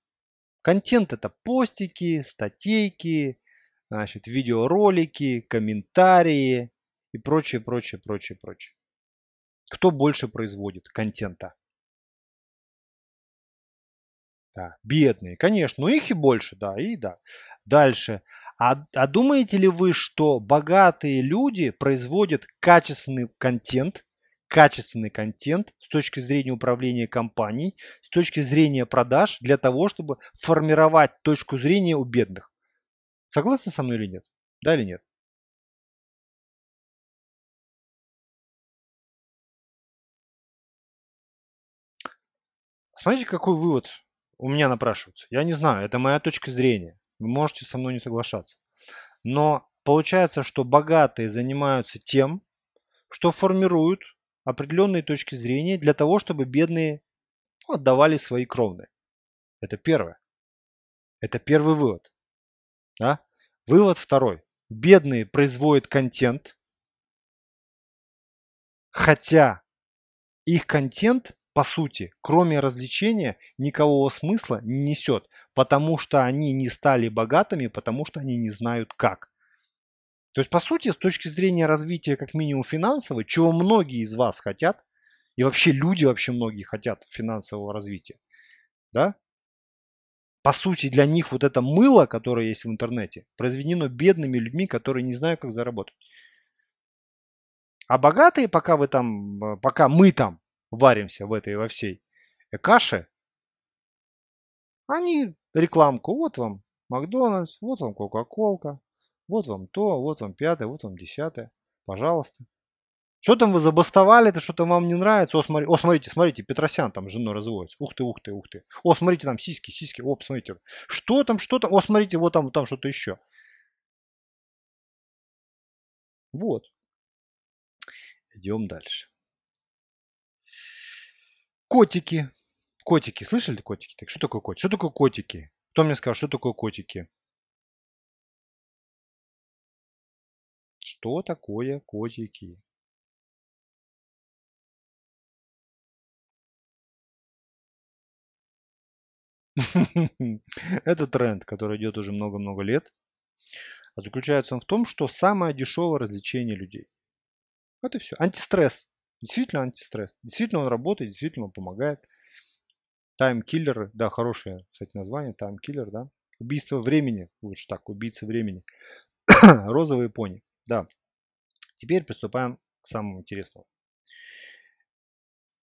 A: Контент это постики, статейки, значит, видеоролики, комментарии и прочее, прочее, прочее, прочее. Кто больше производит контента? Да, бедные, конечно, но их и больше, да, и да. Дальше. А, а думаете ли вы, что богатые люди производят качественный контент, качественный контент с точки зрения управления компанией, с точки зрения продаж, для того, чтобы формировать точку зрения у бедных. Согласны со мной или нет? Да или нет? Смотрите, какой вывод у меня напрашивается. Я не знаю, это моя точка зрения. Вы можете со мной не соглашаться. Но получается, что богатые занимаются тем, что формируют определенные точки зрения для того, чтобы бедные ну, отдавали свои кровные. Это первое. Это первый вывод. Да? Вывод второй. Бедные производят контент, хотя их контент по сути, кроме развлечения, никакого смысла не несет, потому что они не стали богатыми, потому что они не знают как. То есть, по сути, с точки зрения развития, как минимум финансового, чего многие из вас хотят, и вообще люди вообще многие хотят финансового развития, да, по сути, для них вот это мыло, которое есть в интернете, произведено бедными людьми, которые не знают, как заработать. А богатые, пока вы там, э, пока мы там варимся в этой во всей каше, они рекламку, вот вам Макдональдс, вот вам Кока-Колка, вот вам то, вот вам пятое, вот вам десятое, пожалуйста. Что там вы забастовали, это что-то вам не нравится? О, смотри, о, смотрите, смотрите, Петросян там с женой разводится. Ух ты, ух ты, ух ты. О, смотрите, там сиськи, сиськи. О, посмотрите. Что там, что там? О, смотрите, вот там, там что-то еще. Вот. Идем дальше. Котики. Котики. Слышали котики? Так что такое котики? Что такое котики? Кто мне скажет, что такое котики? Что такое котики? Это тренд, который идет уже много-много лет. А заключается он в том, что самое дешевое развлечение людей. Вот и все. Антистресс. Действительно антистресс. Действительно он работает, действительно он помогает. Таймкиллеры, да, хорошее, кстати, название, таймкиллер, да. Убийство времени, лучше так, убийца времени. Розовые пони, да. Теперь приступаем к самому интересному.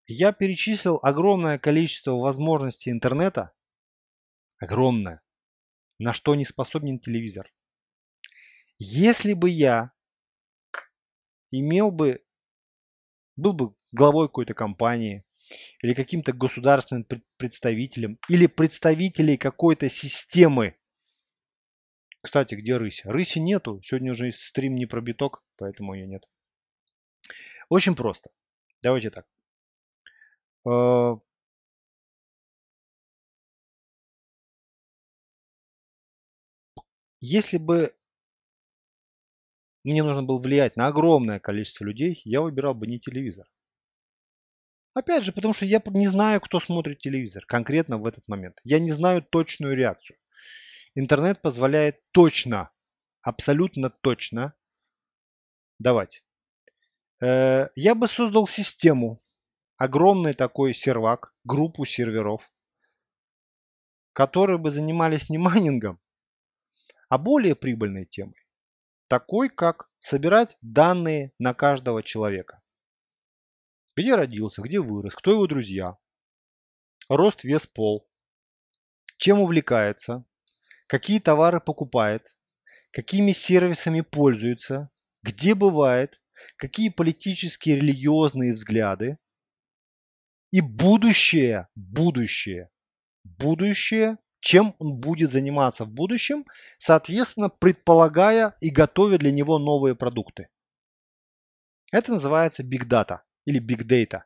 A: Я перечислил огромное количество возможностей интернета, огромное, на что не способен телевизор. Если бы я имел бы, был бы главой какой-то компании или каким-то государственным представителем или представителей какой-то системы. Кстати, где рысь? Рыси нету. Сегодня уже стрим не про биток, поэтому ее нет. Очень просто. Давайте так. Э, если бы мне нужно было влиять на огромное количество людей, я выбирал бы не телевизор. Опять же, потому что я не знаю, кто смотрит телевизор конкретно в этот момент. Я не знаю точную реакцию. Интернет позволяет точно, абсолютно точно давать. Э, я бы создал систему, огромный такой сервак, группу серверов, которые бы занимались не майнингом, а более прибыльной темой такой как собирать данные на каждого человека. Где родился, где вырос, кто его друзья, рост, вес, пол, чем увлекается, какие товары покупает, какими сервисами пользуется, где бывает, какие политические религиозные взгляды и будущее, будущее, будущее чем он будет заниматься в будущем, соответственно, предполагая и готовя для него новые продукты. Это называется Big Data или Big Data.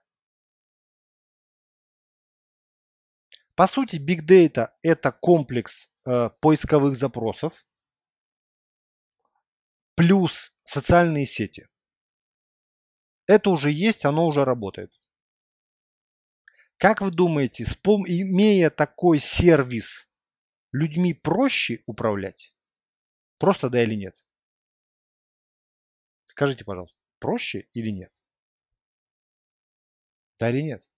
A: По сути, Big Data – это комплекс э, поисковых запросов плюс социальные сети. Это уже есть, оно уже работает. Как вы думаете, имея такой сервис, людьми проще управлять? Просто да или нет? Скажите, пожалуйста, проще или нет? Да или нет?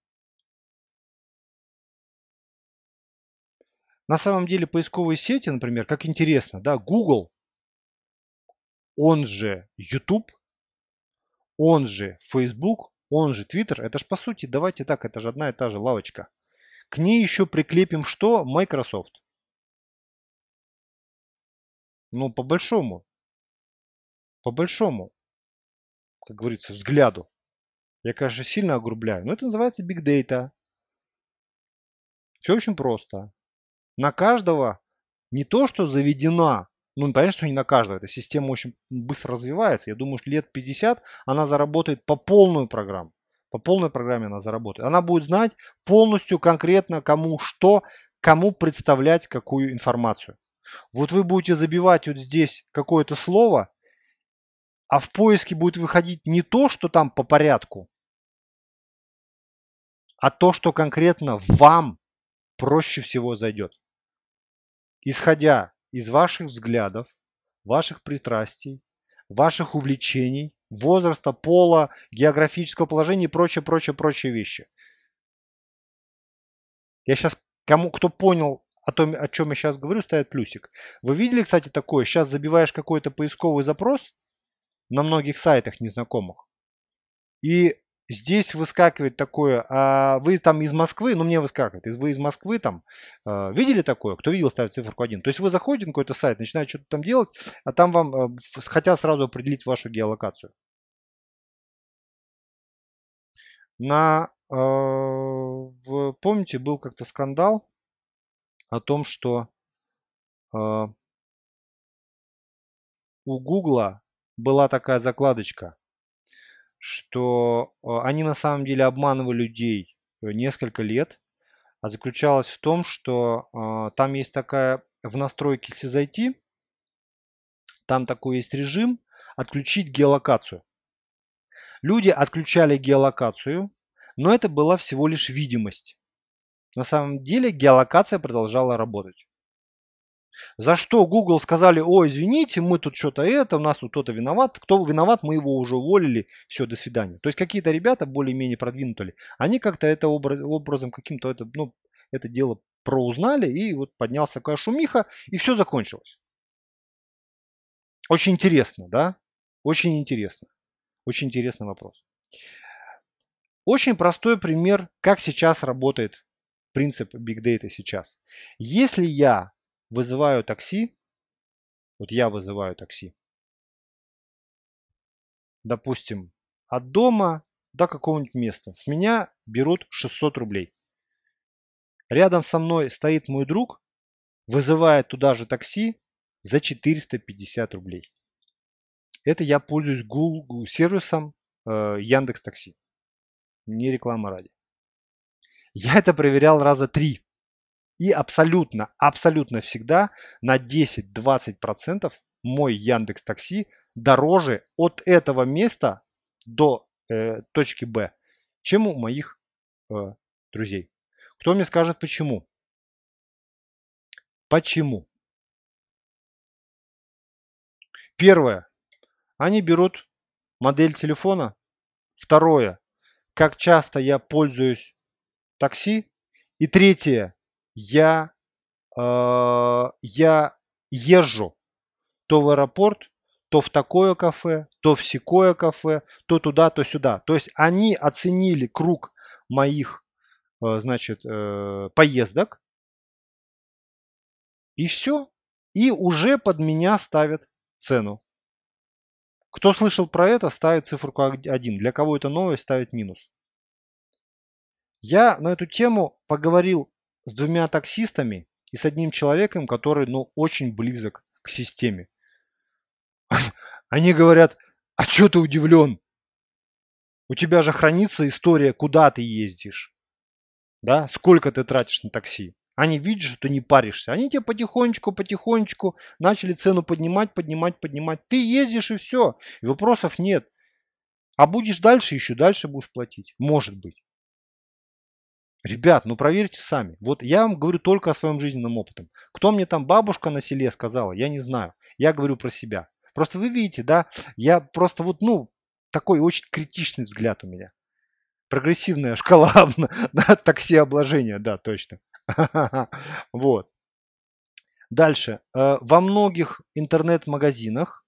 A: На самом деле поисковые сети, например, как интересно, да, Google, он же YouTube, он же Facebook, он же Twitter, это ж по сути, давайте так, это же одна и та же лавочка. К ней еще прикрепим что? Microsoft. Ну, по большому. По большому. Как говорится, взгляду. Я, конечно, сильно огрубляю, но это называется Big Data. Все очень просто. На каждого не то, что заведена, ну, понятно, что не на каждого, эта система очень быстро развивается. Я думаю, что лет 50 она заработает по полную программу. По полной программе она заработает. Она будет знать полностью конкретно кому что, кому представлять какую информацию. Вот вы будете забивать вот здесь какое-то слово, а в поиске будет выходить не то, что там по порядку, а то, что конкретно вам проще всего зайдет. Исходя из ваших взглядов, ваших пристрастий, ваших увлечений, возраста, пола, географического положения и прочее, прочее, прочие вещи. Я сейчас, кому, кто понял о том, о чем я сейчас говорю, ставит плюсик. Вы видели, кстати, такое? Сейчас забиваешь какой-то поисковый запрос на многих сайтах незнакомых. И здесь выскакивает такое, а вы там из Москвы, ну мне выскакивает, вы из Москвы там, э, видели такое? Кто видел, ставит циферку 1. То есть вы заходите на какой-то сайт, начинаете что-то там делать, а там вам э, хотят сразу определить вашу геолокацию. На, э, в, помните, был как-то скандал о том, что э, у Гугла была такая закладочка, что э, они на самом деле обманывали людей э, несколько лет, а заключалась в том, что э, там есть такая в настройке, если зайти, там такой есть режим отключить геолокацию. Люди отключали геолокацию, но это была всего лишь видимость. На самом деле геолокация продолжала работать. За что Google сказали, о, извините, мы тут что-то это, у нас тут кто-то виноват. Кто виноват, мы его уже уволили, все, до свидания. То есть какие-то ребята более-менее продвинутые, они как-то это образ, образом каким-то это, ну, это дело проузнали, и вот поднялся такая шумиха, и все закончилось. Очень интересно, да? Очень интересно. Очень интересный вопрос. Очень простой пример, как сейчас работает принцип Big Data сейчас. Если я вызываю такси, вот я вызываю такси, допустим, от дома до какого-нибудь места, с меня берут 600 рублей. Рядом со мной стоит мой друг, вызывает туда же такси за 450 рублей. Это я пользуюсь Google сервисом э, Яндекс Такси. Не реклама ради. Я это проверял раза три. И абсолютно, абсолютно всегда на 10-20% мой Яндекс Такси дороже от этого места до э, точки Б, чем у моих э, друзей. Кто мне скажет почему? Почему? Первое. Они берут модель телефона. Второе. Как часто я пользуюсь такси. И третье я, э, я езжу то в аэропорт, то в такое кафе, то в секое кафе, то туда, то сюда. То есть они оценили круг моих, э, значит, э, поездок. И все. И уже под меня ставят цену. Кто слышал про это, ставит циферку 1. Для кого это новость, ставит минус. Я на эту тему поговорил с двумя таксистами и с одним человеком, который ну, очень близок к системе. Они говорят, а что ты удивлен? У тебя же хранится история, куда ты ездишь. Да? Сколько ты тратишь на такси. Они видят, что ты не паришься. Они тебе потихонечку, потихонечку начали цену поднимать, поднимать, поднимать. Ты ездишь и все. И вопросов нет. А будешь дальше, еще дальше будешь платить. Может быть. Ребят, ну проверьте сами. Вот я вам говорю только о своем жизненном опыте. Кто мне там бабушка на селе сказала, я не знаю. Я говорю про себя. Просто вы видите, да, я просто вот, ну, такой очень критичный взгляд у меня. Прогрессивная шкала да, такси обложения, да, точно. Вот. Дальше. Э, во многих интернет-магазинах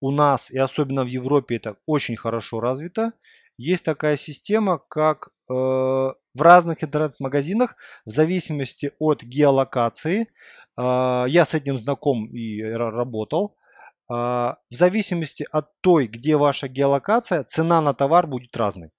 A: у нас и особенно в Европе это очень хорошо развито. Есть такая система, как э, в разных интернет-магазинах, в зависимости от геолокации, э, я с этим знаком и работал, в зависимости от той, где ваша геолокация, цена на товар будет разной.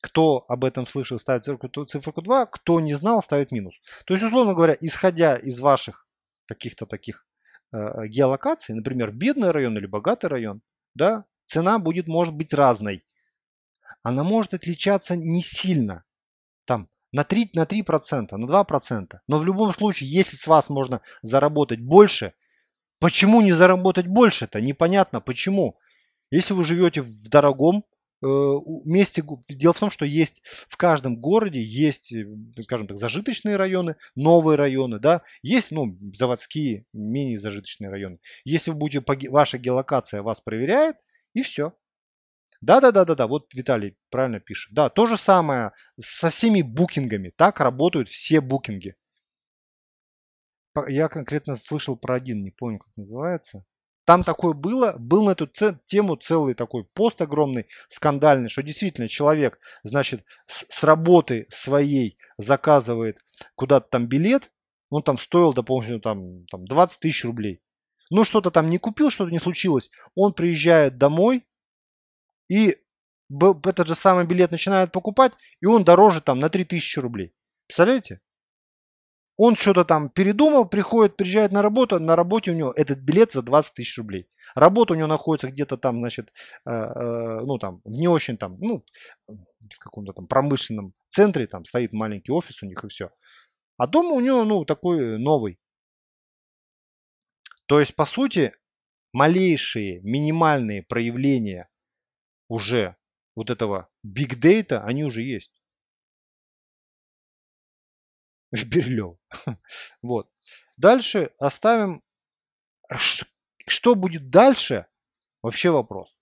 A: Кто об этом слышал, ставит циферку, циферку 2, кто не знал, ставит минус. То есть, условно говоря, исходя из ваших каких-то таких э, геолокаций, например, бедный район или богатый район, да, цена будет, может быть разной. Она может отличаться не сильно, там, на 3%, на 3%, на 2%. Но в любом случае, если с вас можно заработать больше, почему не заработать больше-то? Непонятно почему. Если вы живете в дорогом месте, дело в том, что есть в каждом городе есть, скажем так, зажиточные районы, новые районы, да, есть, ну, заводские, менее зажиточные районы. Если вы будете, ваша геолокация вас проверяет, и все. Да-да-да-да-да, вот Виталий правильно пишет. Да, то же самое со всеми букингами. Так работают все букинги. Я конкретно слышал про один, не помню, как называется. Там такое было, был на эту тему целый такой пост огромный, скандальный, что действительно человек, значит, с, с работы своей заказывает куда-то там билет, он там стоил, допустим, там, там 20 тысяч рублей. Ну, что-то там не купил, что-то не случилось. Он приезжает домой и этот же самый билет начинает покупать, и он дороже там на 3000 рублей. Представляете? Он что-то там передумал, приходит, приезжает на работу, на работе у него этот билет за 20 тысяч рублей. Работа у него находится где-то там, значит, э, э, ну там, не очень там, ну, в каком-то там промышленном центре, там стоит маленький офис у них и все. А дома у него, ну, такой новый. То есть, по сути, малейшие, минимальные проявления уже вот этого big data, они уже есть. Берлев. Вот. Дальше оставим. Что будет дальше? Вообще вопрос.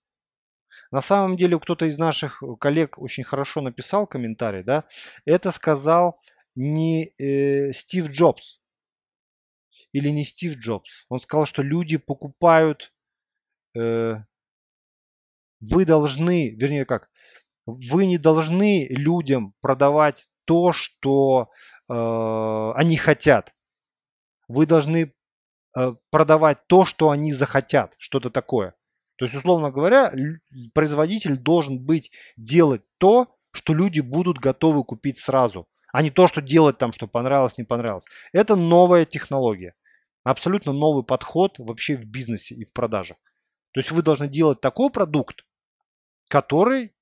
A: На самом деле кто-то из наших коллег очень хорошо написал комментарий, да? Это сказал не э, Стив Джобс или не Стив Джобс. Он сказал, что люди покупают. Э, вы должны, вернее как, вы не должны людям продавать то, что Э, они хотят. Вы должны э, продавать то, что они захотят, что-то такое. То есть, условно говоря, производитель должен быть делать то, что люди будут готовы купить сразу, а не то, что делать там, что понравилось, не понравилось. Это новая технология. Абсолютно новый подход вообще в бизнесе и в продажах. То есть вы должны делать такой продукт, который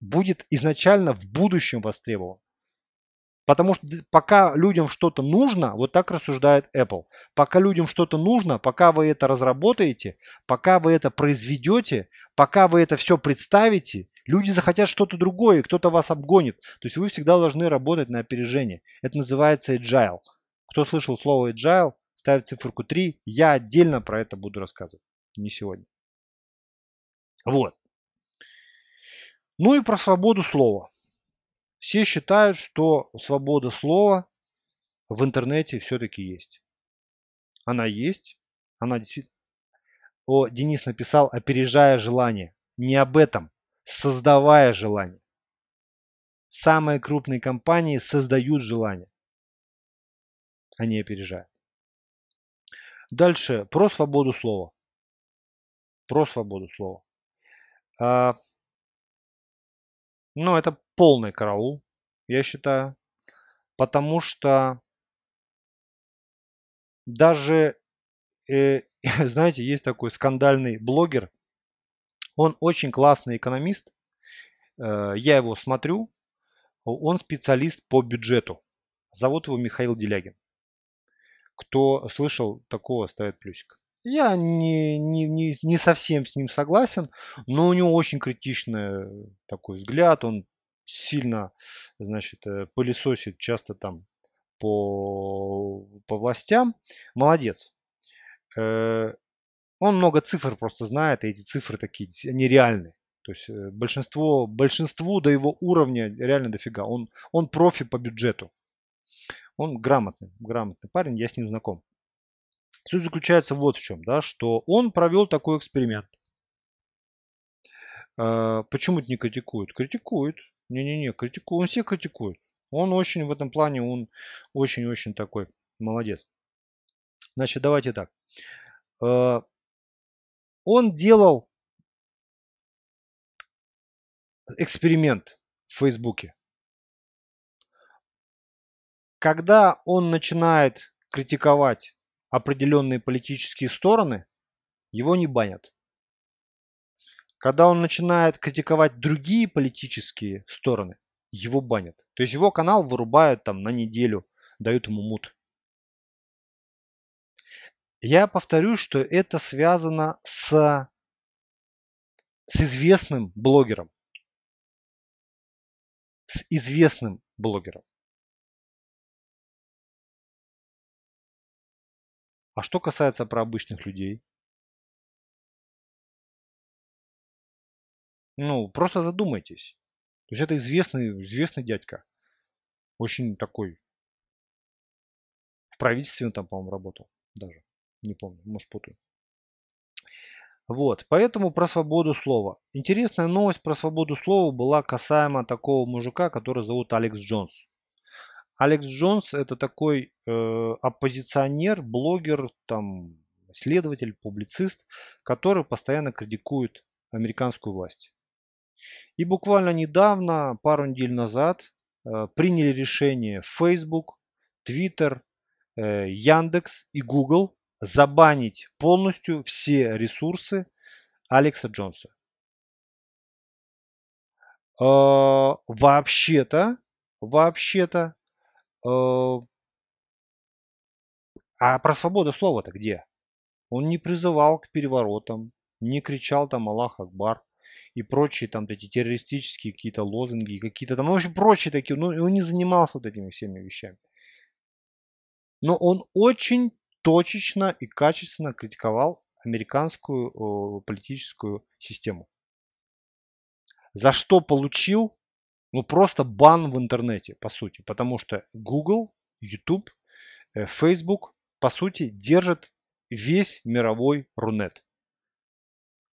A: будет изначально в будущем востребован. Потому что пока людям что-то нужно, вот так рассуждает Apple, пока людям что-то нужно, пока вы это разработаете, пока вы это произведете, пока вы это все представите, люди захотят что-то другое, кто-то вас обгонит. То есть вы всегда должны работать на опережение. Это называется agile. Кто слышал слово agile, ставит циферку 3. Я отдельно про это буду рассказывать. Не сегодня. Вот. Ну и про свободу слова. Все считают, что свобода слова в интернете все-таки есть. Она есть. Она действительно... О, Денис написал, опережая желание. Не об этом. Создавая желание. Самые крупные компании создают желание. Они опережают. Дальше. Про свободу слова. Про свободу слова. А, ну, это полный караул, я считаю. Потому что даже, э, знаете, есть такой скандальный блогер. Он очень классный экономист. Э, я его смотрю. Он специалист по бюджету. Зовут его Михаил Делягин. Кто слышал, такого ставит плюсик. Я не, не, не, не совсем с ним согласен, но у него очень критичный такой взгляд. Он сильно, значит, э, пылесосит часто там по, по властям, молодец. Э, он много цифр просто знает, и эти цифры такие, они реальные. То есть э, большинство, большинству до его уровня реально дофига. Он, он профи по бюджету. Он грамотный, грамотный парень, я с ним знаком. Суть заключается вот в чем, да, что он провел такой эксперимент. Почему это не критикуют? Критикуют. Не-не-не, критикует. Он всех критикует. Он очень в этом плане, он очень-очень такой молодец. Значит, давайте так. Э, он делал эксперимент в Фейсбуке. Когда он начинает критиковать определенные политические стороны, его не банят. Когда он начинает критиковать другие политические стороны, его банят. То есть его канал вырубают там на неделю, дают ему мут. Я повторю, что это связано с, с известным блогером. с известным блогером. А что касается про обычных людей? Ну, просто задумайтесь. То есть это известный, известный дядька. Очень такой. В правительстве он там, по-моему, работал даже. Не помню, может путаю. Вот, поэтому про свободу слова. Интересная новость про свободу слова была касаемо такого мужика, который зовут Алекс Джонс. Алекс Джонс это такой э, оппозиционер, блогер, там, исследователь, публицист, который постоянно критикует американскую власть. И буквально недавно, пару недель назад, э, приняли решение Facebook, Twitter, э, Яндекс и Google забанить полностью все ресурсы Алекса Джонса. Э, вообще-то, вообще-то, а про свободу слова-то где? Он не призывал к переворотам, не кричал там Аллах Акбар и прочие там эти террористические какие-то лозунги, какие-то там, ну, в общем, прочие такие, ну, он не занимался вот этими всеми вещами. Но он очень точечно и качественно критиковал американскую э, политическую систему. За что получил ну просто бан в интернете, по сути. Потому что Google, YouTube, э, Facebook, по сути, держат весь мировой Рунет.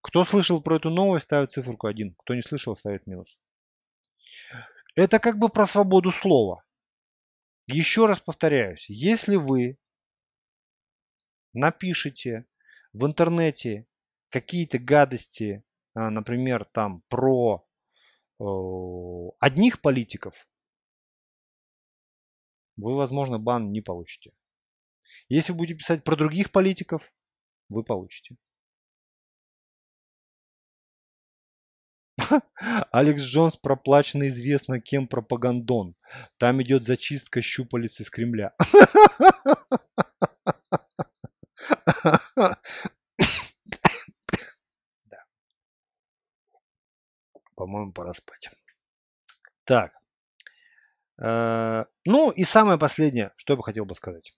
A: Кто слышал про эту новость, ставит циферку 1. Кто не слышал, ставит минус. Это как бы про свободу слова. Еще раз повторяюсь, если вы напишите в интернете какие-то гадости, а, например, там про одних политиков, вы, возможно, бан не получите. Если будете писать про других политиков, вы получите. Алекс Джонс проплачен известно кем пропагандон. Там идет зачистка щупалец из Кремля. пора спать. Так. Э, ну и самое последнее, что я бы хотел бы сказать.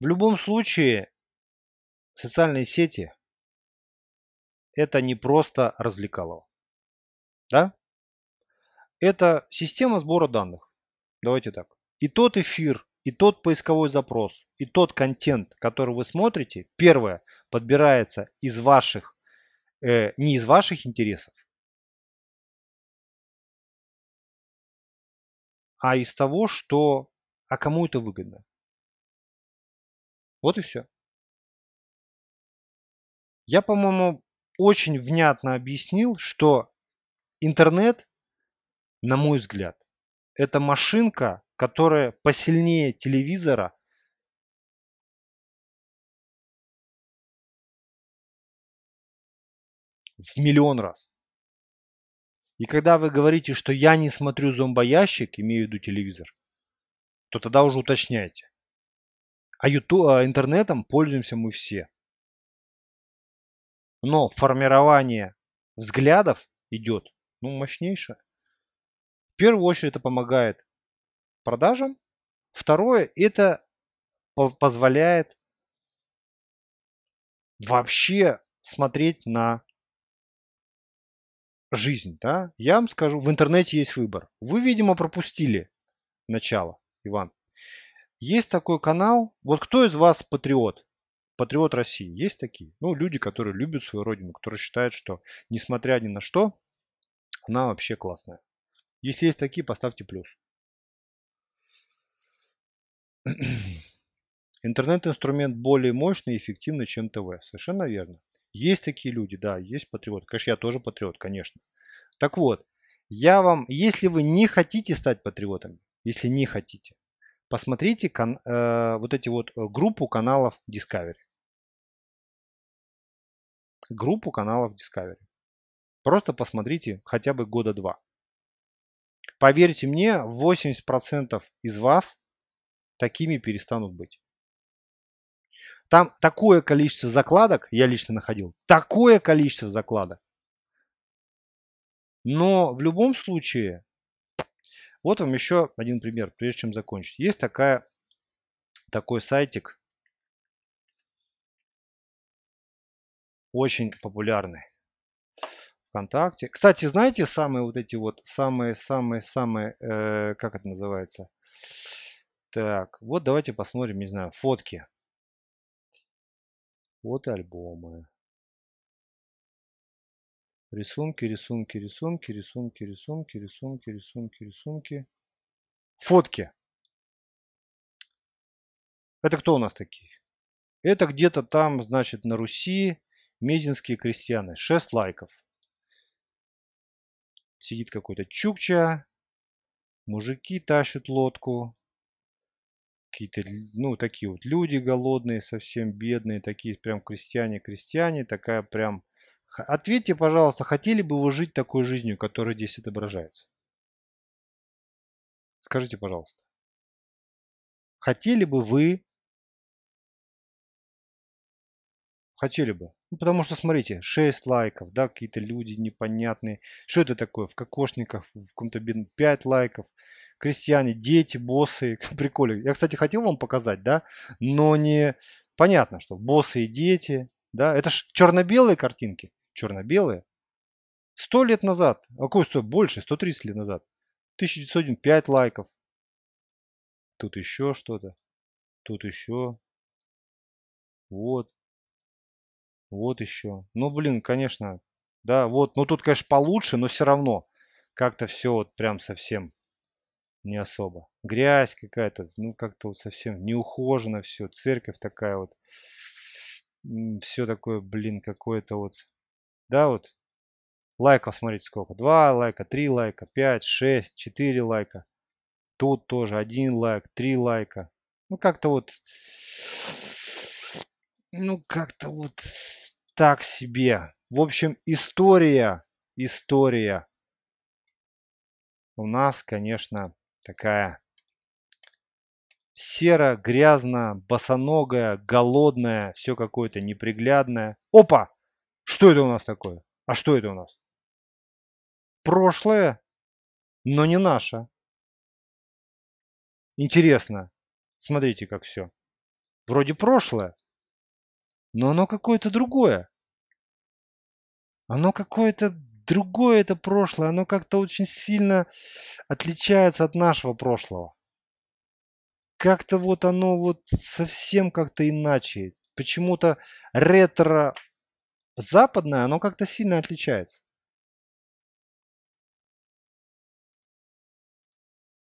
A: В любом случае, социальные сети это не просто развлекалово. Да? Это система сбора данных. Давайте так. И тот эфир, и тот поисковой запрос, и тот контент, который вы смотрите, первое, подбирается из ваших э, не из ваших интересов, а из того, что, а кому это выгодно. Вот и все. Я, по-моему, очень внятно объяснил, что интернет, на мой взгляд, это машинка, которая посильнее телевизора в миллион раз. И когда вы говорите, что я не смотрю зомбоящик, имею в виду телевизор, то тогда уже уточняйте. А, YouTube, а интернетом пользуемся мы все. Но формирование взглядов идет ну, мощнейшее. В первую очередь это помогает продажам. Второе, это позволяет вообще смотреть на жизнь, да, я вам скажу, в интернете есть выбор. Вы, видимо, пропустили начало, Иван. Есть такой канал, вот кто из вас патриот? Патриот России. Есть такие? Ну, люди, которые любят свою родину, которые считают, что, несмотря ни на что, она вообще классная. Если есть такие, поставьте плюс. Интернет-инструмент более мощный и эффективный, чем ТВ. Совершенно верно. Есть такие люди, да, есть патриоты. Конечно, я тоже патриот, конечно. Так вот, я вам, если вы не хотите стать патриотами, если не хотите, посмотрите кан, э, вот эти вот э, группу каналов Discovery. Группу каналов Discovery. Просто посмотрите хотя бы года два. Поверьте мне, 80% из вас такими перестанут быть. Там такое количество закладок, я лично находил, такое количество закладок. Но в любом случае, вот вам еще один пример, прежде чем закончить. Есть такая, такой сайтик, очень популярный. ВКонтакте. Кстати, знаете, самые вот эти вот, самые-самые-самые, э, как это называется? Так, вот давайте посмотрим, не знаю, фотки. Вот альбомы. Рисунки, рисунки, рисунки, рисунки, рисунки, рисунки, рисунки, рисунки. Фотки. Это кто у нас такие? Это где-то там, значит, на Руси мезинские крестьяне. 6 лайков. Сидит какой-то чукча. Мужики тащат лодку. Какие-то, ну, такие вот люди голодные, совсем бедные. Такие прям крестьяне-крестьяне. Такая прям Ответьте, пожалуйста, хотели бы вы жить такой жизнью, которая здесь отображается? Скажите, пожалуйста. Хотели бы вы? Хотели бы. Ну, потому что, смотрите, 6 лайков, да, какие-то люди непонятные. Что это такое? В кокошниках, в каком-то бедном 5 лайков. Крестьяне, дети, боссы. Прикольно. Я, кстати, хотел вам показать, да, но не... Понятно, что боссы и дети, да, это ж черно-белые картинки черно-белые. Сто лет назад, а какой сто? Больше, 130 лет назад. 1901, 5 лайков. Тут еще что-то. Тут еще. Вот. Вот еще. Ну, блин, конечно. Да, вот. Ну, тут, конечно, получше, но все равно. Как-то все вот прям совсем не особо. Грязь какая-то. Ну, как-то вот совсем неухоженно все. Церковь такая вот. Все такое, блин, какое-то вот да, вот лайков, смотрите, сколько. 2 лайка, 3 лайка, 5, 6, 4 лайка. Тут тоже 1 лайк, 3 лайка. Ну, как-то вот... Ну, как-то вот так себе. В общем, история, история у нас, конечно, такая серо, грязно, босоногая, голодная, все какое-то неприглядное. Опа! Что это у нас такое? А что это у нас? Прошлое, но не наше. Интересно. Смотрите, как все. Вроде прошлое, но оно какое-то другое. Оно какое-то другое это прошлое. Оно как-то очень сильно отличается от нашего прошлого. Как-то вот оно вот совсем как-то иначе. Почему-то ретро западное, оно как-то сильно отличается.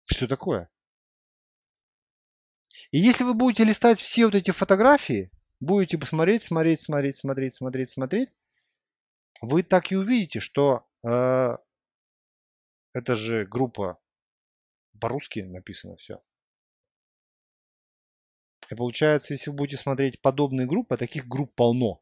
A: Что такое? И если вы будете листать все вот эти фотографии, будете посмотреть, смотреть, смотреть, смотреть, смотреть, смотреть, вы так и увидите, что э, это же группа по-русски написано все. И получается, если вы будете смотреть подобные группы, а таких групп полно,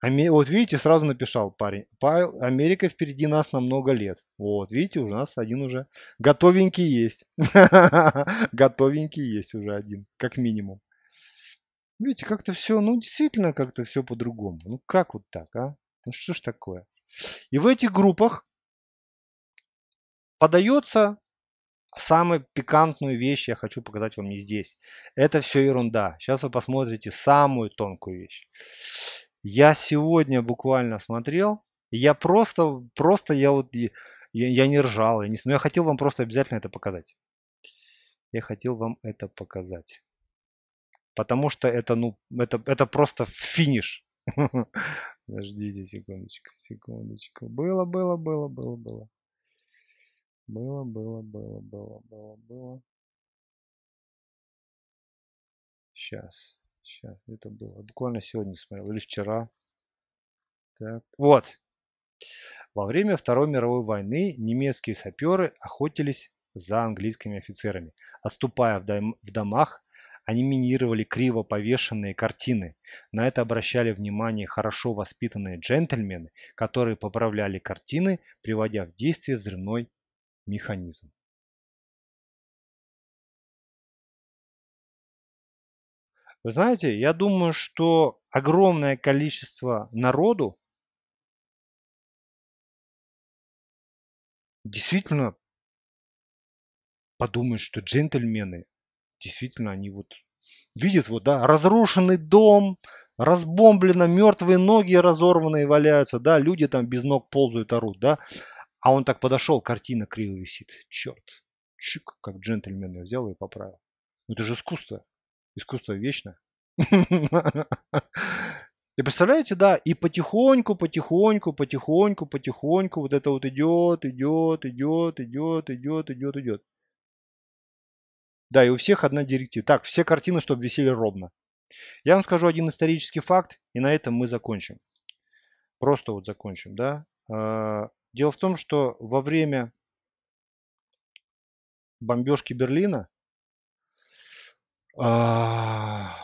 A: вот видите, сразу написал парень. Павел, Америка впереди нас на много лет. Вот, видите, у нас один уже готовенький есть. Готовенький есть уже один, как минимум. Видите, как-то все, ну действительно как-то все по-другому. Ну как вот так, а? Ну что ж такое? И в этих группах подается самую пикантную вещь, я хочу показать вам не здесь. Это все ерунда. Сейчас вы посмотрите самую тонкую вещь. Я сегодня буквально смотрел, я просто, просто я вот, я, я не ржал, я, не, но я хотел вам просто обязательно это показать. Я хотел вам это показать. Потому что это, ну, это, это просто финиш. Подождите секундочку, секундочку. Было, было, было, было, было. Было, было, было, было, было, было. Сейчас. Сейчас, это было. Буквально сегодня смотрел. Или вчера. Так. Вот. Во время Второй мировой войны немецкие саперы охотились за английскими офицерами. Отступая в, дом, в домах, они минировали криво повешенные картины. На это обращали внимание хорошо воспитанные джентльмены, которые поправляли картины, приводя в действие взрывной механизм. Вы знаете, я думаю, что огромное количество народу действительно подумают, что джентльмены, действительно, они вот видят, вот, да, разрушенный дом, разбомблено, мертвые ноги разорванные валяются, да, люди там без ног ползают, орут, да. А он так подошел, картина криво висит. Черт, чик, как джентльмен я взял и поправил. Ну это же искусство. Искусство вечно. И представляете, да, и потихоньку, потихоньку, потихоньку, потихоньку вот это вот идет, идет, идет, идет, идет, идет, идет. Да, и у всех одна директива. Так, все картины, чтобы висели ровно. Я вам скажу один исторический факт, и на этом мы закончим. Просто вот закончим, да. А, дело в том, что во время бомбежки Берлина а,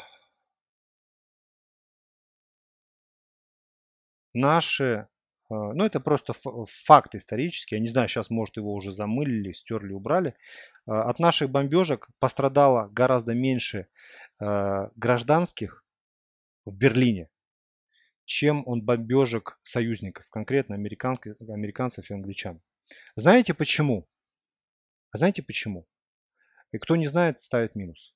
A: наши, ну это просто факт исторический, я не знаю, сейчас может его уже замылили, стерли, убрали. От наших бомбежек пострадало гораздо меньше Э, гражданских в Берлине, чем он бомбежек союзников, конкретно американцев и англичан. Знаете почему? знаете почему? И кто не знает, ставит минус.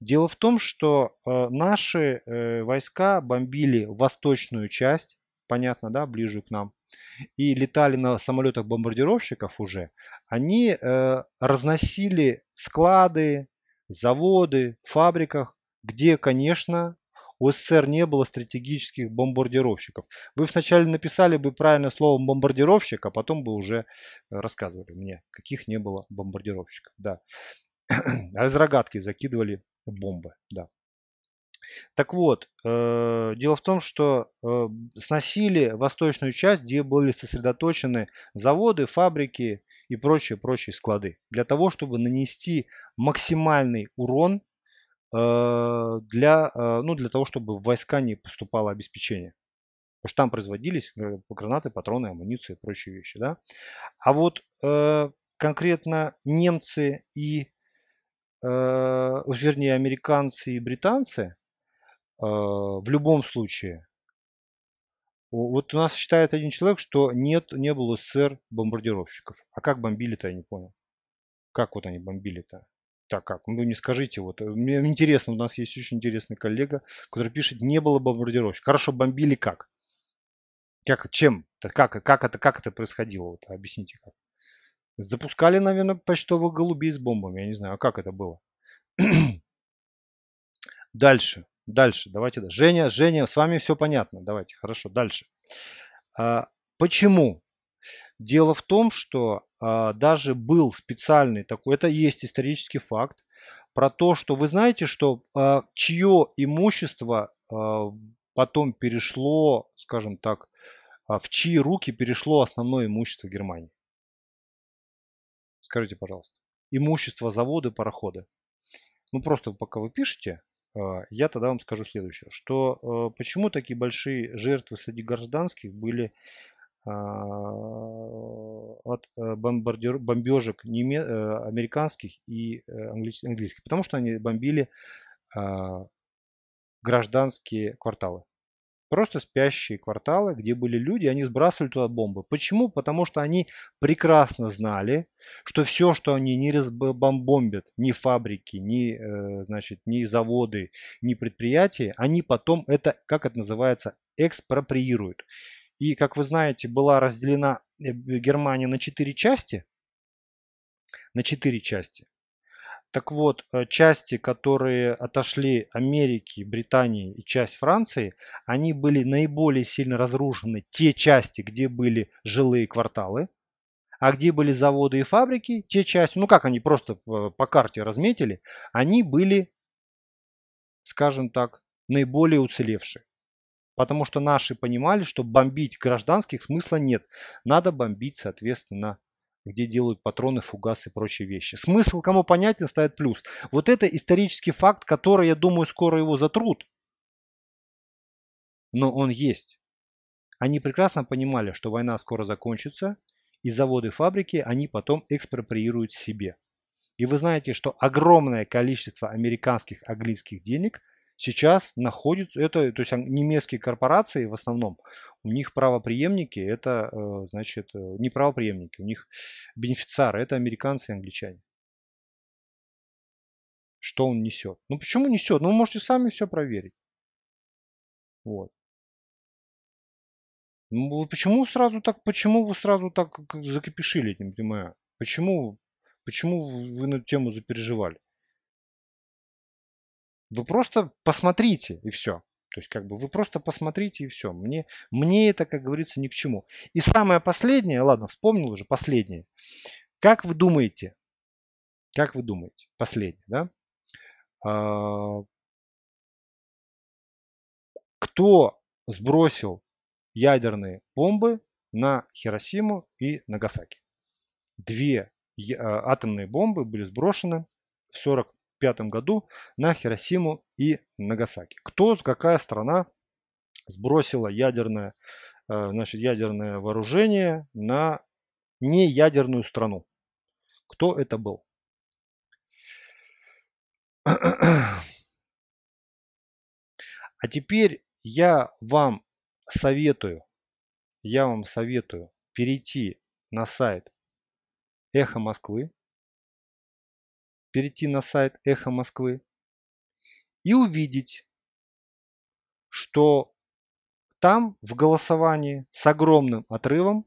A: Дело в том, что э, наши э, войска бомбили восточную часть, понятно, да, ближе к нам, и летали на самолетах бомбардировщиков уже. Они э, разносили склады, заводы, фабриках где, конечно, у СССР не было стратегических бомбардировщиков. Вы вначале написали бы правильное слово бомбардировщик, а потом бы уже рассказывали мне, каких не было бомбардировщиков. Да. А из рогатки закидывали бомбы. Да. Так вот, э, дело в том, что э, сносили восточную часть, где были сосредоточены заводы, фабрики и прочие-прочие склады. Для того, чтобы нанести максимальный урон Э, для, э, ну, для того, чтобы в войска не поступало обеспечение. Потому что там производились гранаты, патроны, амуниция и прочие вещи. Да? А вот э, конкретно немцы и, э, вернее, американцы и британцы в любом случае, вот у нас считает один человек, что нет, не было СССР бомбардировщиков. А как бомбили-то, я не понял. Как вот они бомбили-то? Так как? Ну не скажите, вот э, мне интересно, у нас есть очень интересный коллега, который пишет, не было бомбардировщиков. Хорошо, бомбили как? Как, чем? Как, как, это, как это происходило? Вот, объясните как. Запускали, наверное, почтовых голубей с бомбами. Я не знаю, а как это было? дальше, дальше, давайте. Да. Женя, Женя, с вами все понятно. Давайте, хорошо, дальше. А, почему Дело в том, что а, даже был специальный такой, это есть исторический факт, про то, что вы знаете, что а, чье имущество потом перешло, скажем так, в чьи руки перешло основное имущество Германии? Скажите, пожалуйста. Имущество заводы, пароходы. Ну просто пока вы пишете, я тогда вам скажу следующее, что а, почему такие большие жертвы среди гражданских были а, от э, бомбардир, бомбежек неме, э, американских и э, английских, потому что они бомбили а, гражданские кварталы. Просто спящие кварталы, где были люди, они сбрасывали туда бомбы. Почему? Потому что они прекрасно знали, что все, что они не разбомбят, ни фабрики, ни, значит, ни заводы, ни предприятия, они потом это, как это называется, экспроприируют. И, как вы знаете, была разделена э, Германия на четыре части. На четыре части. Так вот, э, части, которые отошли Америке, Британии и часть Франции, они были наиболее сильно разрушены. Те части, где были жилые кварталы, а где были заводы и фабрики, те части, ну как они просто по карте разметили, они были, скажем так, наиболее уцелевшие. Потому что наши понимали, что бомбить гражданских смысла нет. Надо бомбить, соответственно, где делают патроны, фугасы и прочие вещи. Смысл, кому понятен, ставит плюс. Вот это исторический факт, который, я думаю, скоро его затрут. Но он есть. Они прекрасно понимали, что война скоро закончится, и заводы, фабрики они потом экспроприируют себе. И вы знаете, что огромное количество американских английских денег сейчас находятся, это, то есть немецкие корпорации в основном, у них правоприемники, это, э, значит, э, не правоприемники, у них бенефициары, это американцы и англичане. Что он несет? Ну почему несет? Ну вы можете сами все проверить. Вот. Ну, почему сразу так, почему вы сразу так закипишили, не понимаю? Почему, почему вы на эту тему запереживали? Вы просто посмотрите и все. То есть как бы вы просто посмотрите и все. Мне, мне это, как говорится, ни к чему. И самое последнее, ладно, вспомнил уже, последнее. Как вы думаете, как вы думаете, последнее, да? А, кто сбросил ядерные бомбы на Хиросиму и Нагасаки? Две а, атомные бомбы были сброшены в 40 1945 году на Хиросиму и Нагасаки. Кто, какая страна сбросила ядерное, э, значит, ядерное вооружение на неядерную страну? Кто это был? А теперь я вам советую, я вам советую перейти на сайт Эхо Москвы, перейти на сайт Эхо Москвы и увидеть, что там в голосовании с огромным отрывом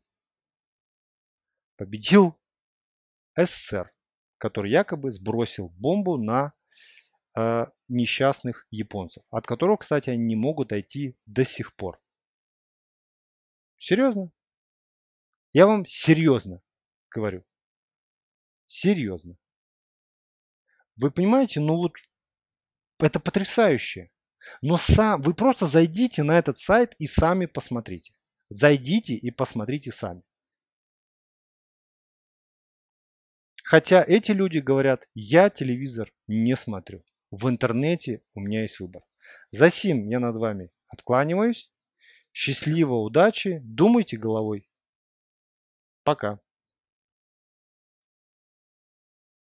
A: победил СССР, который якобы сбросил бомбу на э, несчастных японцев, от которых, кстати, они не могут отойти до сих пор. Серьезно? Я вам серьезно говорю. Серьезно. Вы понимаете, ну вот это потрясающе. Но сам, вы просто зайдите на этот сайт и сами посмотрите. Зайдите и посмотрите сами. Хотя эти люди говорят, я телевизор не смотрю. В интернете у меня есть выбор. За сим я над вами откланиваюсь. Счастливо, удачи, думайте головой. Пока.